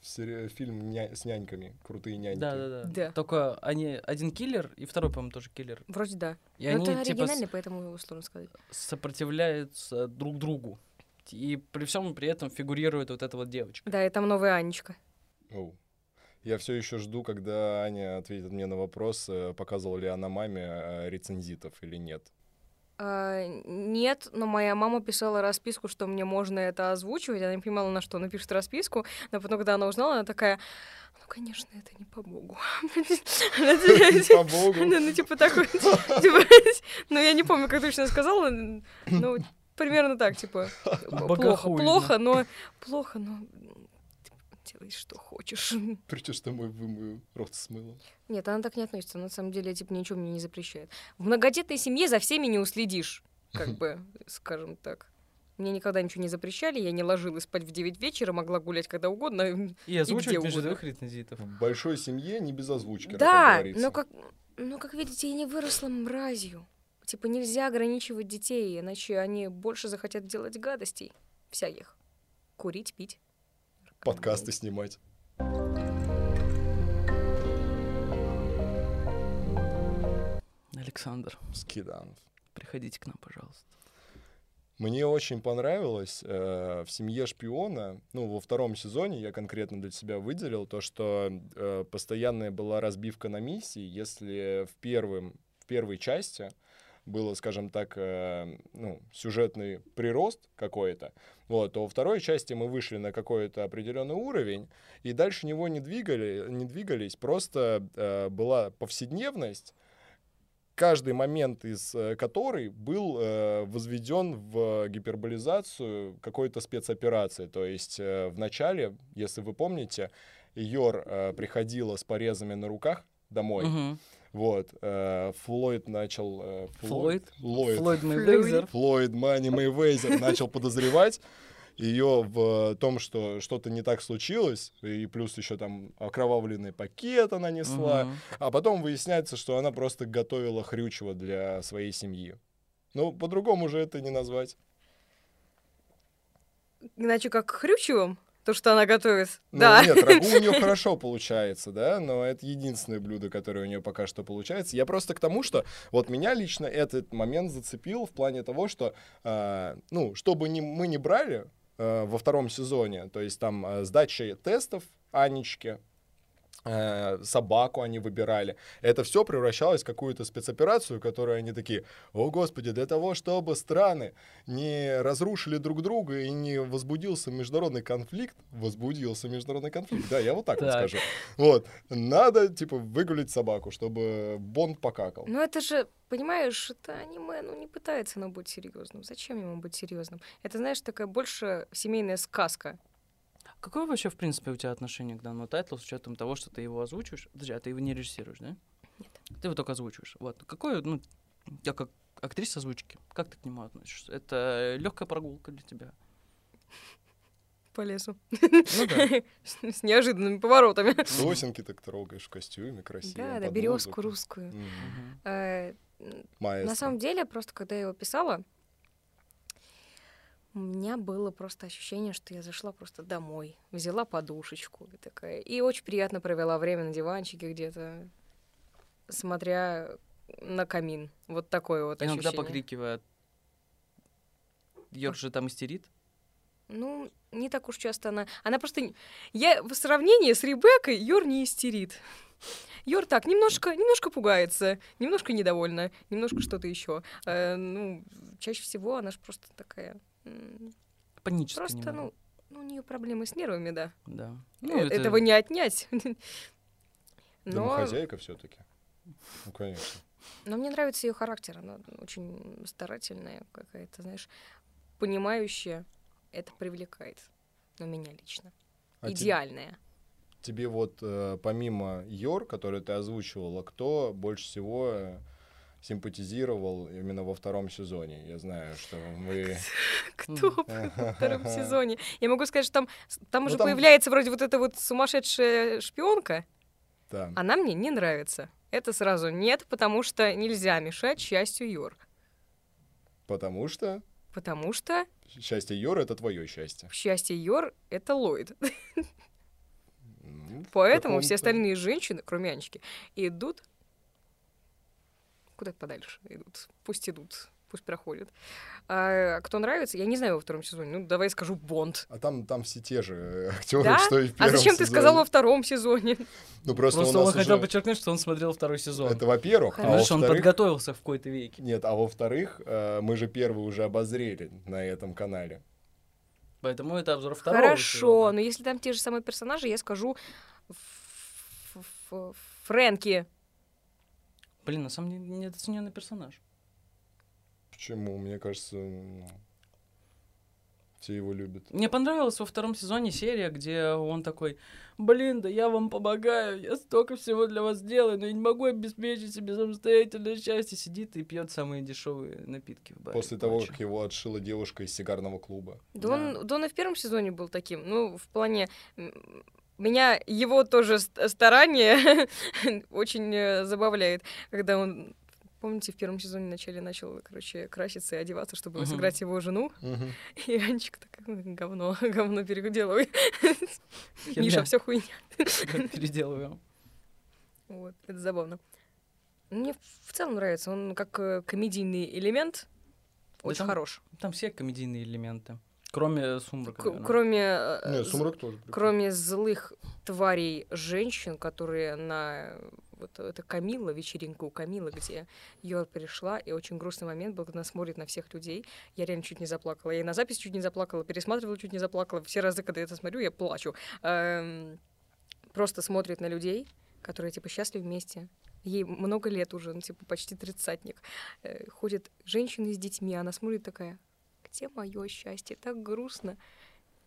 фильм «Ня- с няньками, крутые няньки. Да, да, да, Да. Только они один киллер, и второй, по-моему, тоже киллер. Вроде да. И Но они, это типа, оригинальный, поэтому его сложно сказать. сопротивляются друг другу. И при всем при этом фигурирует вот эта вот девочка. Да, и там новая Анечка. Оу. Я все еще жду, когда Аня ответит мне на вопрос, э, показывала ли она маме э, рецензитов или нет. А, нет, но моя мама писала расписку, что мне можно это озвучивать. Она не понимала, на что напишет расписку. Но потом, когда она узнала, она такая, ну, конечно, это не по Богу. По богу. Ну, типа такой, типа, ну, я не помню, как точно сказала, ну, примерно так, типа, плохо, плохо, но, плохо, но делай, что хочешь. Причешь домой вымою рот с мылом. Нет, она так не относится. На самом деле, типа, ничего мне не запрещает. В многодетной семье за всеми не уследишь, как бы, скажем так. Мне никогда ничего не запрещали, я не ложилась спать в 9 вечера, могла гулять когда угодно. И озвучивать где без угодно. живых рецензитов. В большой семье не без озвучки, Да, но как, но как видите, я не выросла мразью. Типа нельзя ограничивать детей, иначе они больше захотят делать гадостей всяких. Курить, пить. Подкасты снимать. Александр, Скиданов. приходите к нам, пожалуйста. Мне очень понравилось э, в семье шпиона, ну, во втором сезоне я конкретно для себя выделил то, что э, постоянная была разбивка на миссии. Если в, первым, в первой части было, скажем так, э, ну, сюжетный прирост какой-то, вот, то во второй части мы вышли на какой-то определенный уровень, и дальше него не, двигали, не двигались, просто э, была повседневность, каждый момент из э, которой был э, возведен в гиперболизацию какой-то спецоперации. То есть э, в начале, если вы помните, Йор э, приходила с порезами на руках домой. Мгм. Вот. э, Флойд начал... э, Флойд? Ллойд. Флойд Мейвезер. Флойд Мани Мейвезер начал подозревать. ее в том, что что-то не так случилось, и плюс еще там окровавленный пакет она несла, а потом выясняется, что она просто готовила хрючево для своей семьи. Ну, по-другому же это не назвать. Иначе как хрючевым, то, что она готовит. Ну, да. нет, рагу у нее хорошо получается, да, но это единственное блюдо, которое у нее пока что получается. Я просто к тому, что вот меня лично этот момент зацепил в плане того, что, э, ну, чтобы не, мы не брали э, во втором сезоне, то есть там э, сдача тестов Анечке, собаку они выбирали. Это все превращалось в какую-то спецоперацию, которую они такие, о господи, для того, чтобы страны не разрушили друг друга и не возбудился международный конфликт, возбудился международный конфликт, да, я вот так вот Так. скажу. Вот, надо, типа, выгулить собаку, чтобы Бонд покакал. Ну это же, понимаешь, это аниме, ну не пытается оно быть серьезным. Зачем ему быть серьезным? Это, знаешь, такая больше семейная сказка. Какое вообще, в принципе, у тебя отношение к данному тайтлу с учетом того, что ты его озвучиваешь? Подожди, а ты его не режиссируешь, да? Нет. Ты его только озвучиваешь. Вот. Какое, ну, я как актриса озвучки, как ты к нему относишься? Это легкая прогулка для тебя? По лесу. Ну да. С неожиданными поворотами. Сосенки так трогаешь в костюме красиво. Да, да, березку русскую. Э, На самом деле, просто когда я его писала, у меня было просто ощущение, что я зашла просто домой, взяла подушечку и такая, и очень приятно провела время на диванчике где-то, смотря на камин. Вот такое вот Иногда ощущение. покрикивая. Йорк же там истерит. Ну, не так уж часто она... Она просто... Я в сравнении с Ребеккой Йор не истерит. Йор так, немножко, немножко пугается, немножко недовольна, немножко что-то еще. ну, чаще всего она же просто такая... м, Панически Просто, немного. ну, ну, у нее проблемы с нервами, да. Да. Э, Ну, это- Этого не отнять. Но, Домохозяйка все-таки. Ну, конечно. но мне нравится ее характер. Она очень старательная какая-то, знаешь, понимающая. Это привлекает. Ну, меня лично. А Идеальная. тебе вот э, помимо Йор, который ты озвучивала, кто больше всего э, симпатизировал именно во втором сезоне? Я знаю, что вы... Кто во втором сезоне? Я могу сказать, что там, там Ну, уже там- появляется вроде вот эта вот сумасшедшая шпионка. Да. Она мне не нравится. Это сразу нет, потому что нельзя мешать счастью Йор. Потому что Потому что счастье Йор — это твое счастье. счастье Йор — это Ллойд. Ну, Поэтому все остальные женщины, кроме Анечки, идут куда подальше идут. Пусть идут, пусть проходят. А кто нравится, я не знаю во втором сезоне. Ну, давай скажу Бонд. А там, там все те же актеры, Да? что и в А первом зачем ты сезоне. сказал во втором сезоне? Ну, просто, Просто у он нас хотел уже... подчеркнуть, что он смотрел второй сезон. Это во-первых. А Хорошо, Видишь, он подготовился в какой-то веке. Нет, а во-вторых, э, мы же первый уже обозрели на этом канале. Поэтому это обзор второго Хорошо, сезона. но если там те же самые персонажи, я скажу Ф- Ф- Ф- Фрэнки. Блин, на самом деле недооцененный персонаж. Почему? Мне кажется, ну, все его любят. Мне понравилась во втором сезоне серия, где он такой, блин, да я вам помогаю, я столько всего для вас делаю, но я не могу обеспечить себе самостоятельное счастье. Сидит и пьет самые дешевые напитки в баре. После того, как его отшила девушка из сигарного клуба. Да, Да. Он, да он и в первом сезоне был таким. Ну, в плане... Меня его тоже ст- старание очень э, забавляет, когда он... Помните, в первом сезоне вначале начал, короче, краситься и одеваться, чтобы Мгм. сыграть его жену? Мгм. И Анечка такая, «Ой, говно, говно переделывай. Миша, все хуйня. Переделываю. Вот, это забавно. Мне в целом нравится. Он как э, комедийный элемент очень хорош. Там все комедийные элементы. Кроме сумрака. К- кроме, э, Не, з- сумрак тоже. прикольно. кроме злых тварей женщин, которые на вот это Камила, вечеринка у Камилы, где Йор пришла, и очень грустный момент был, когда она смотрит на всех людей. Я реально чуть не заплакала. Я и на запись чуть не заплакала, пересматривала, чуть не заплакала. Все разы, когда я это смотрю, я плачу. Эм, Просто смотрит на людей, которые, типа, счастливы вместе. Ей много лет уже, ну, типа, почти тридцатник. Э, Ходит женщина с детьми, она смотрит такая, где мое счастье? Так грустно.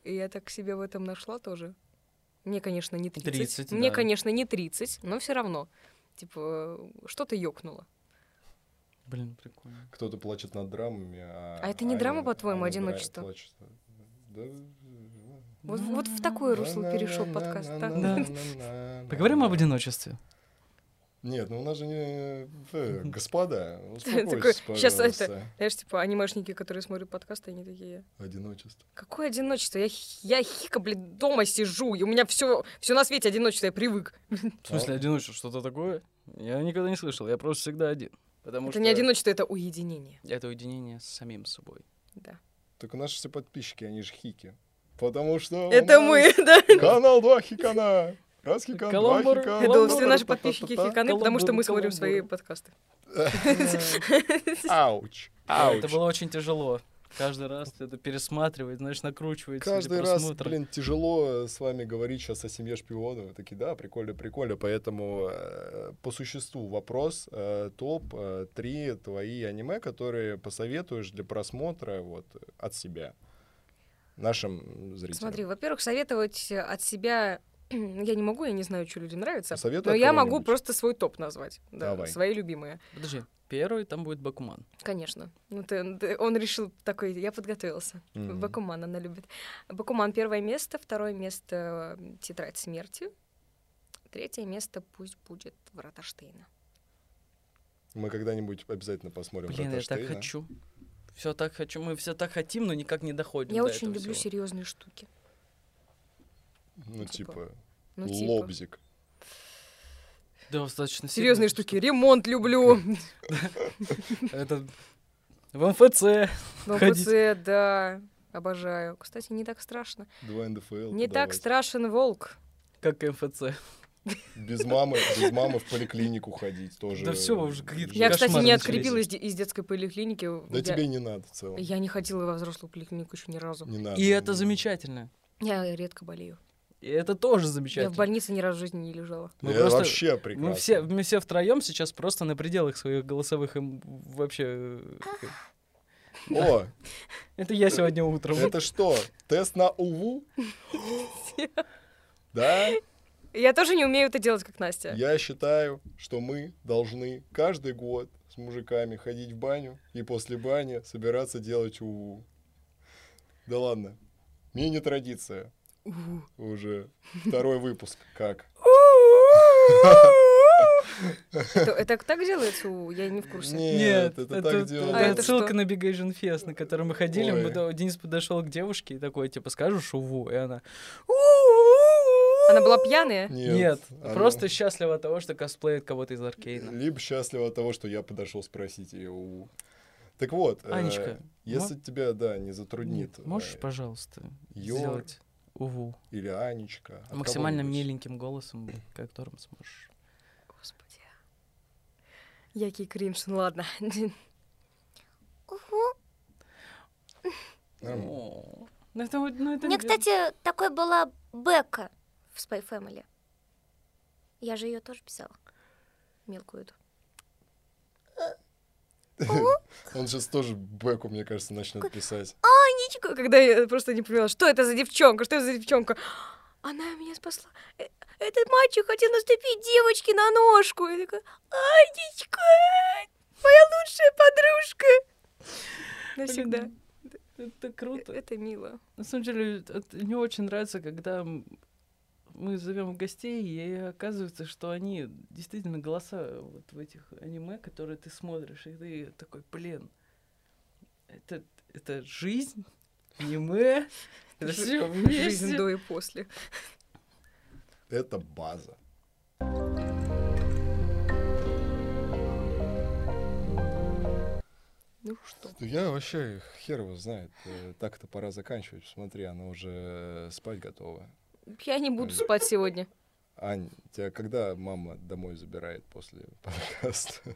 И я так себя в этом нашла тоже. Мне, конечно, не 30. 30, Мне, да. конечно, не 30, но все равно. Типа, э, что-то ёкнуло. Блин, прикольно. Кто-то плачет над драмами, а... А это не Аня- драма, по-твоему, «Одиночество»? плачет. Да. Вот, вот в такое русло перешел подкаст. Поговорим об одиночестве. Нет, ну у нас же не... э, Господа, Такой, щас это-. Знаешь, типа анимешники, которые смотрят подкасты, они такие... Одиночество. Какое одиночество? Я, я хика, блин, дома сижу, и у меня все, все на свете одиночество, я привык. В смысле, одиночество что-то такое? Я никогда не слышал, я просто всегда один. Потому это что не одиночество, это уединение. это уединение с самим собой. Да. Так у нас все подписчики, они же хики. Потому что у Это нас мы, да. Канал 2 хикана. Раз хикан, два Каламбур. хикана. Я думала, все наши та-та-та-та, подписчики хиканы, потому что мы смотрим свои подкасты. Ауч. Это Ауч. было очень тяжело. Каждый раз это пересматривать, знаешь, накручивать. Каждый раз, блин, тяжело с вами говорить сейчас о семье шпиона. Вы Такие, да, прикольно, прикольно. Поэтому э, по существу вопрос. э, Топ-3 твои аниме, которые посоветуешь для просмотра вот от себя нашим зрителям. Смотри, во-первых, советовать от себя я не могу, я не знаю, что людям нравится. Посоветуй Но я могу просто свой топ назвать. Да, Давай. свои любимые. Подожди, первый там будет Бакуман. Конечно. Ну, ты- ты- он решил такой, я подготовился. Мгм. Бакуман она любит. Бакуман первое место, второе место Тетрадь смерти. Третье место пусть будет Врата Штейна. Мы когда-нибудь обязательно посмотрим Блин, «Врата я так Штейна». хочу. Все так хочу. Мы все так хотим, но никак не доходим. Я до очень этого люблю всего. серьезные штуки. Ну, Типа, типа, Ну, типа. лобзик. Достаточно Серьезные штуки. Ремонт люблю. Это в МФЦ. В. МФЦ, да. Обожаю. Кстати, не так страшно. Два НДФЛ. Не так страшен волк. Как МФЦ. Без мамы, без мамы в поликлинику ходить тоже. Да всё, уже какие-то Я, кстати, не открепилась из детской поликлиники. Да Я- тебе не надо в целом. Я не ходила во взрослую поликлинику еще ни разу. Не надо. И это замечательно. Я редко болею. И это тоже Я в замечательно. больнице ни разу в жизни не лежала. Мы Это просто- вообще прекрасно. Мы все, мы все втроем сейчас просто на пределах своих голосовых им вообще. э, О, Это я сегодня утром. это что, тест на УВУ? Да? Я тоже не умею это делать, как Настя. Я считаю, что мы должны каждый год с мужиками ходить в баню и после бани собираться делать УВУ. Да ладно. Мини-традиция. Уже второй выпуск. Как? Это, это так делается? У- Я не в курсе. Нет, это так это делается. А это отсылка что? на Big Asian Fest, на который мы ходили. Денис подошел к девушке и такой, типа, скажешь уву? И она... Она была пьяная? Нет, она просто счастлива от того, что косплеит кого-то из Аркейна. Либо счастлива от того, что я подошел спросить ее УВУ. Так вот, э, Анечка, если тебя, да, не затруднит, Можешь, э, пожалуйста, Йор. сделать уву? или Анечка, от Максимально миленьким голосом, которым сможешь. Господи. Який кринж, ну ладно. Нормально. О, Ну это, вот- ну это У меня, не- кстати, такой была Бека в Spy Family. Я же ее тоже писала. Мелкую эту. Он сейчас тоже Беку, мне кажется, начнет писать. Анечка, когда я просто не поняла, что это за девчонка, что это за девчонка. Она меня спасла. Э, Этот мальчик хотел наступить девочке на ножку. Я такая, Анечка, моя лучшая подружка. Навсегда. Это круто. Это мило. На самом деле, мне очень нравится, когда мы зовем гостей, и оказывается, что они действительно голоса вот в этих аниме, которые ты смотришь, и ты такой, блин, это, это жизнь, аниме, это все Жизнь вместе. до и после. Это база. Ну что? Я вообще хер его знает. Э, Так-то пора заканчивать. Смотри, она уже спать готова. Я не буду спать сегодня. Ань, тебя когда мама домой забирает после подкаста?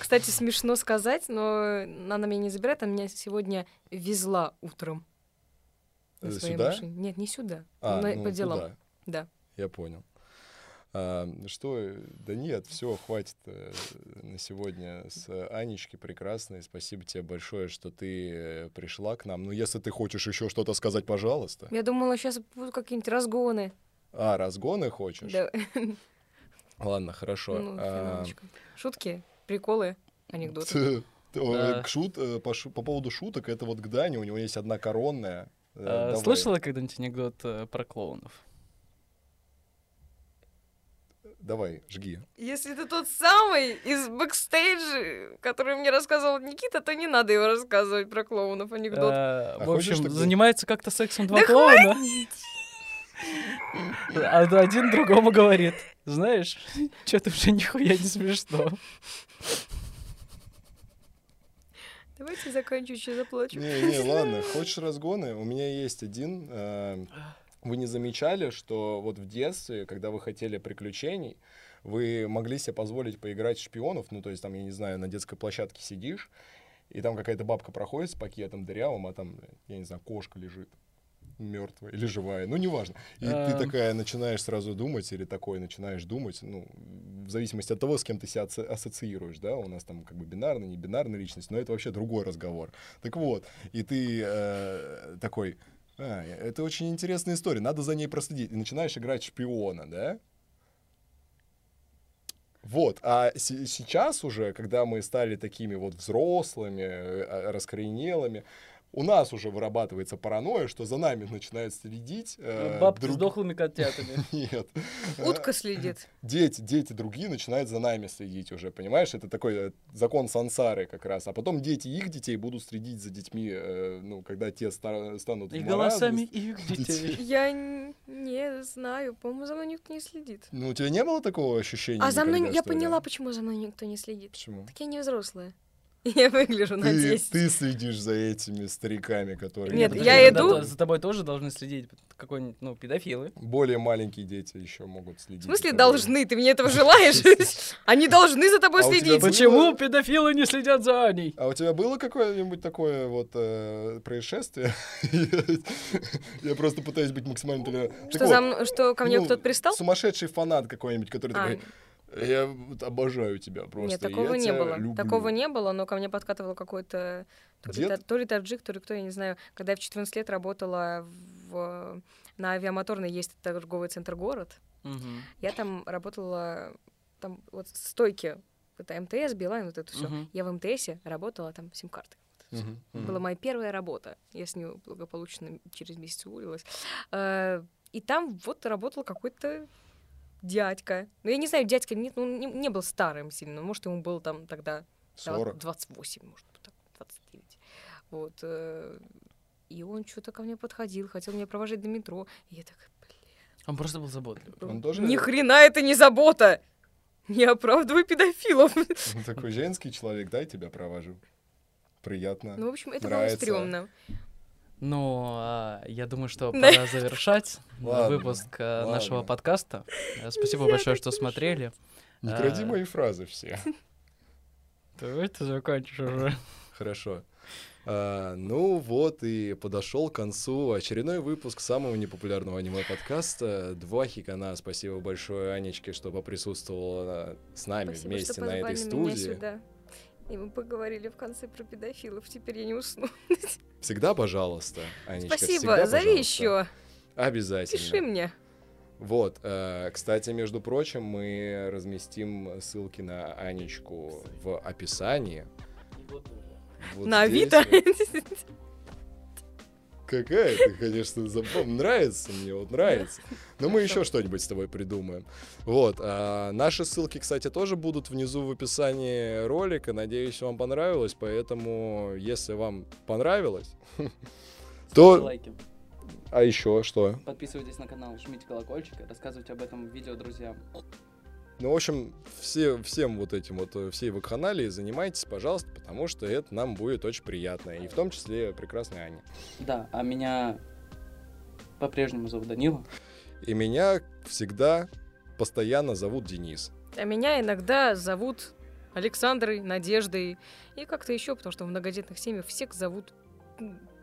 Кстати, смешно сказать, но она меня не забирает, она меня сегодня везла утром. на Э, своей сюда? машине. Нет, не сюда. А, на- ну, по делам. туда. Да. Я понял. А, что? э, Да нет, все, хватит э, на сегодня с Анечки прекрасной. Спасибо тебе большое, что ты э, пришла к нам. Ну, если ты хочешь еще что-то сказать, пожалуйста. Я думала, сейчас будут какие-нибудь разгоны. А, разгоны хочешь? Да. Ладно, хорошо. Ну, А. Шутки, приколы, анекдоты. Да. к шут- по по поводу шуток, это вот к Дане, у него есть одна коронная, А. Слышала когда-нибудь анекдот про клоунов? Давай, жги. Если это тот самый из бэкстейджа, который мне рассказывал Никита, то не надо его рассказывать про клоунов анекдот. Э, А В хочешь, общем, тогда- занимается как-то сексом два клоуна. А один другому говорит, знаешь, что-то уже нихуя не смешно. Давайте заканчивать, что заплачу. Не, не, ладно, хочешь разгоны? У меня есть один. э, Вы не замечали, что вот в детстве, когда вы хотели приключений, вы могли себе позволить поиграть в шпионов, ну, то есть там, я не знаю, на детской площадке сидишь, и там какая-то бабка проходит с пакетом дырявым, а там, я не знаю, кошка лежит мертвая или живая, ну, неважно. И ты А. такая начинаешь сразу думать, или такой начинаешь думать, ну, в зависимости от того, с кем ты себя ассоциируешь, да, у нас там как бы бинарная, не бинарная личность, но это вообще другой разговор. Так вот, и ты э, такой, «А, это очень интересная история, надо за ней проследить. И начинаешь играть шпиона, да? Вот, а се- сейчас уже, когда мы стали такими вот взрослыми, э, раскоренелыми, у нас уже вырабатывается паранойя, что за нами начинают следить. э, Бабки с друг- дохлыми котятами. Нет. Утка следит. Дети, дети другие начинают за нами следить уже, понимаешь? Это такой э, закон сансары как раз. А потом дети их детей будут следить за детьми, э, ну, когда те ста- станут И голосами их детей. Я не знаю, по-моему, за мной никто не следит. Ну, у тебя не было такого ощущения А за мной, я поняла, почему за мной никто не следит. Почему? Так я не взрослая. Я выгляжу на Ты, 10. ты следишь за этими стариками, которые... Нет, я иду- За тобой тоже должны следить какой-нибудь, ну, педофилы. Более маленькие дети еще могут следить. В смысле должны? Ты мне этого желаешь? Они должны за тобой А следить. Почему педофилы не следят за Аней? А у тебя было какое-нибудь такое вот э, происшествие? Я просто пытаюсь быть максимально... что ко мне ну, кто-то пристал? Сумасшедший фанат какой-нибудь, который А, такой, я вот обожаю тебя просто. Нет, я такого не тебя было. люблю». Такого не было, но ко мне подкатывал какой-то то ли, то ли таджик, то ли кто, я не знаю. Когда я в 14 лет работала в, на авиамоторной, есть торговый центр «Город», Мгм. я там работала, там вот стойки, это МТС, Билайн, вот это все. Мгм. Я в МТСе работала там сим-карты. Мгм, мгм. Была моя первая работа. Я с нее благополучно через месяц уволилась. Э, И там вот работал какой-то дядька. Ну, я не знаю, дядька не, ну, не, не был старым сильно. Может, ему было там тогда два- 40. 28, может быть, так, 29. Вот. э, И он что-то ко мне подходил, хотел меня провожать до метро. И я такая, Он просто был заботливый. Он тоже ни хрена это не забота! Не оправдывай педофилов. он такой женский человек, дай тебя провожу. Приятно. Ну, в общем, это Нравится. было стрёмно. Ну, а, я думаю, что пора завершать выпуск э, нашего подкаста. Э, Спасибо большое, что смотрели. Не кради а- мои фразы все. Давай ты закончишь уже. Хорошо. А, ну вот и подошел к концу очередной выпуск самого непопулярного аниме-подкаста «Два хикана». Спасибо большое Анечке, что поприсутствовала с нами Спасибо, вместе что на этой позвали меня студии. сюда. И мы поговорили в конце про педофилов. Теперь я не усну. Всегда пожалуйста, Анечка. Спасибо, всегда, зови пожалуйста. еще. Обязательно. Пиши мне. Вот, э, кстати, между прочим, мы разместим ссылки на Анечку в описании. Вот На Авито. вот. Какая ты, конечно, забавная. Нравится мне, вот нравится. Но мы еще что-нибудь с тобой придумаем. Вот. а наши ссылки, кстати, тоже будут внизу в описании ролика. Надеюсь, вам понравилось. Поэтому, если вам понравилось, то... лайки. А еще что? Подписывайтесь на канал, жмите колокольчик, рассказывайте об этом видео друзьям. Ну, в общем, все, всем вот этим вот, э, всей вакханалией занимайтесь, пожалуйста, потому что это нам будет очень приятно. И в том числе прекрасная Аня. Да, а меня по-прежнему зовут Данила. И меня всегда постоянно зовут Денис. А меня иногда зовут Александрой, Надеждой и как-то еще, потому что в многодетных семьях всех зовут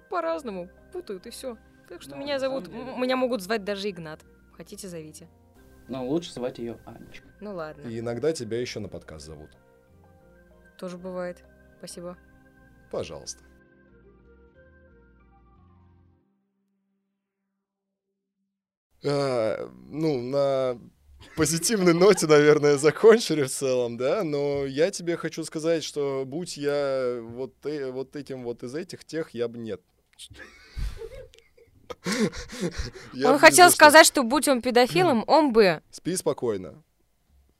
по-разному, путают и все. Так что Ну, меня зовут, деле- меня могут звать даже Игнат. Хотите, зовите. Но лучше звать ее Анечка. Ну ладно, И иногда тебя еще на подкаст зовут. тоже бывает. Спасибо. Пожалуйста. А, ну, на позитивной ноте, наверное, закончили в целом, да, но я тебе хочу сказать, что будь я вот, э- вот этим вот из этих тех, я бы нет. Я Он хотел что- сказать, что будь он педофилом, он бы... Спи спокойно.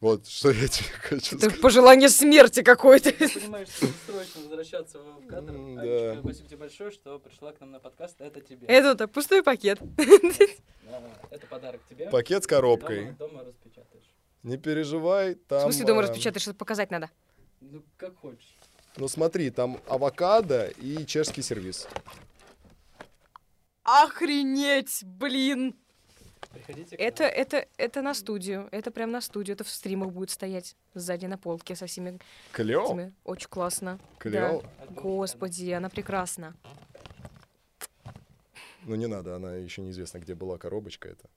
Вот что я тебе хочу Это сказать. пожелание смерти какое-то. Ты понимаешь, что срочно возвращаться в кадр. Анечка, да. спасибо тебе большое, что пришла к нам на подкаст. Это тебе. Это пустой пакет. Да, Это подарок тебе. Пакет с коробкой. дома распечатаешь. Не переживай, В там... смысле дома а, распечатать, что-то показать надо. Ну, как хочешь. Ну смотри, там авокадо и чешский сервис. Охренеть, блин! Приходите к Это, это, это на студию. Это прям на студию. Это в стримах будет стоять сзади на полке со всеми Клево? этими. Очень классно. Клево? Да. Господи, она прекрасна. Ну не надо, она еще неизвестно, где была коробочка эта.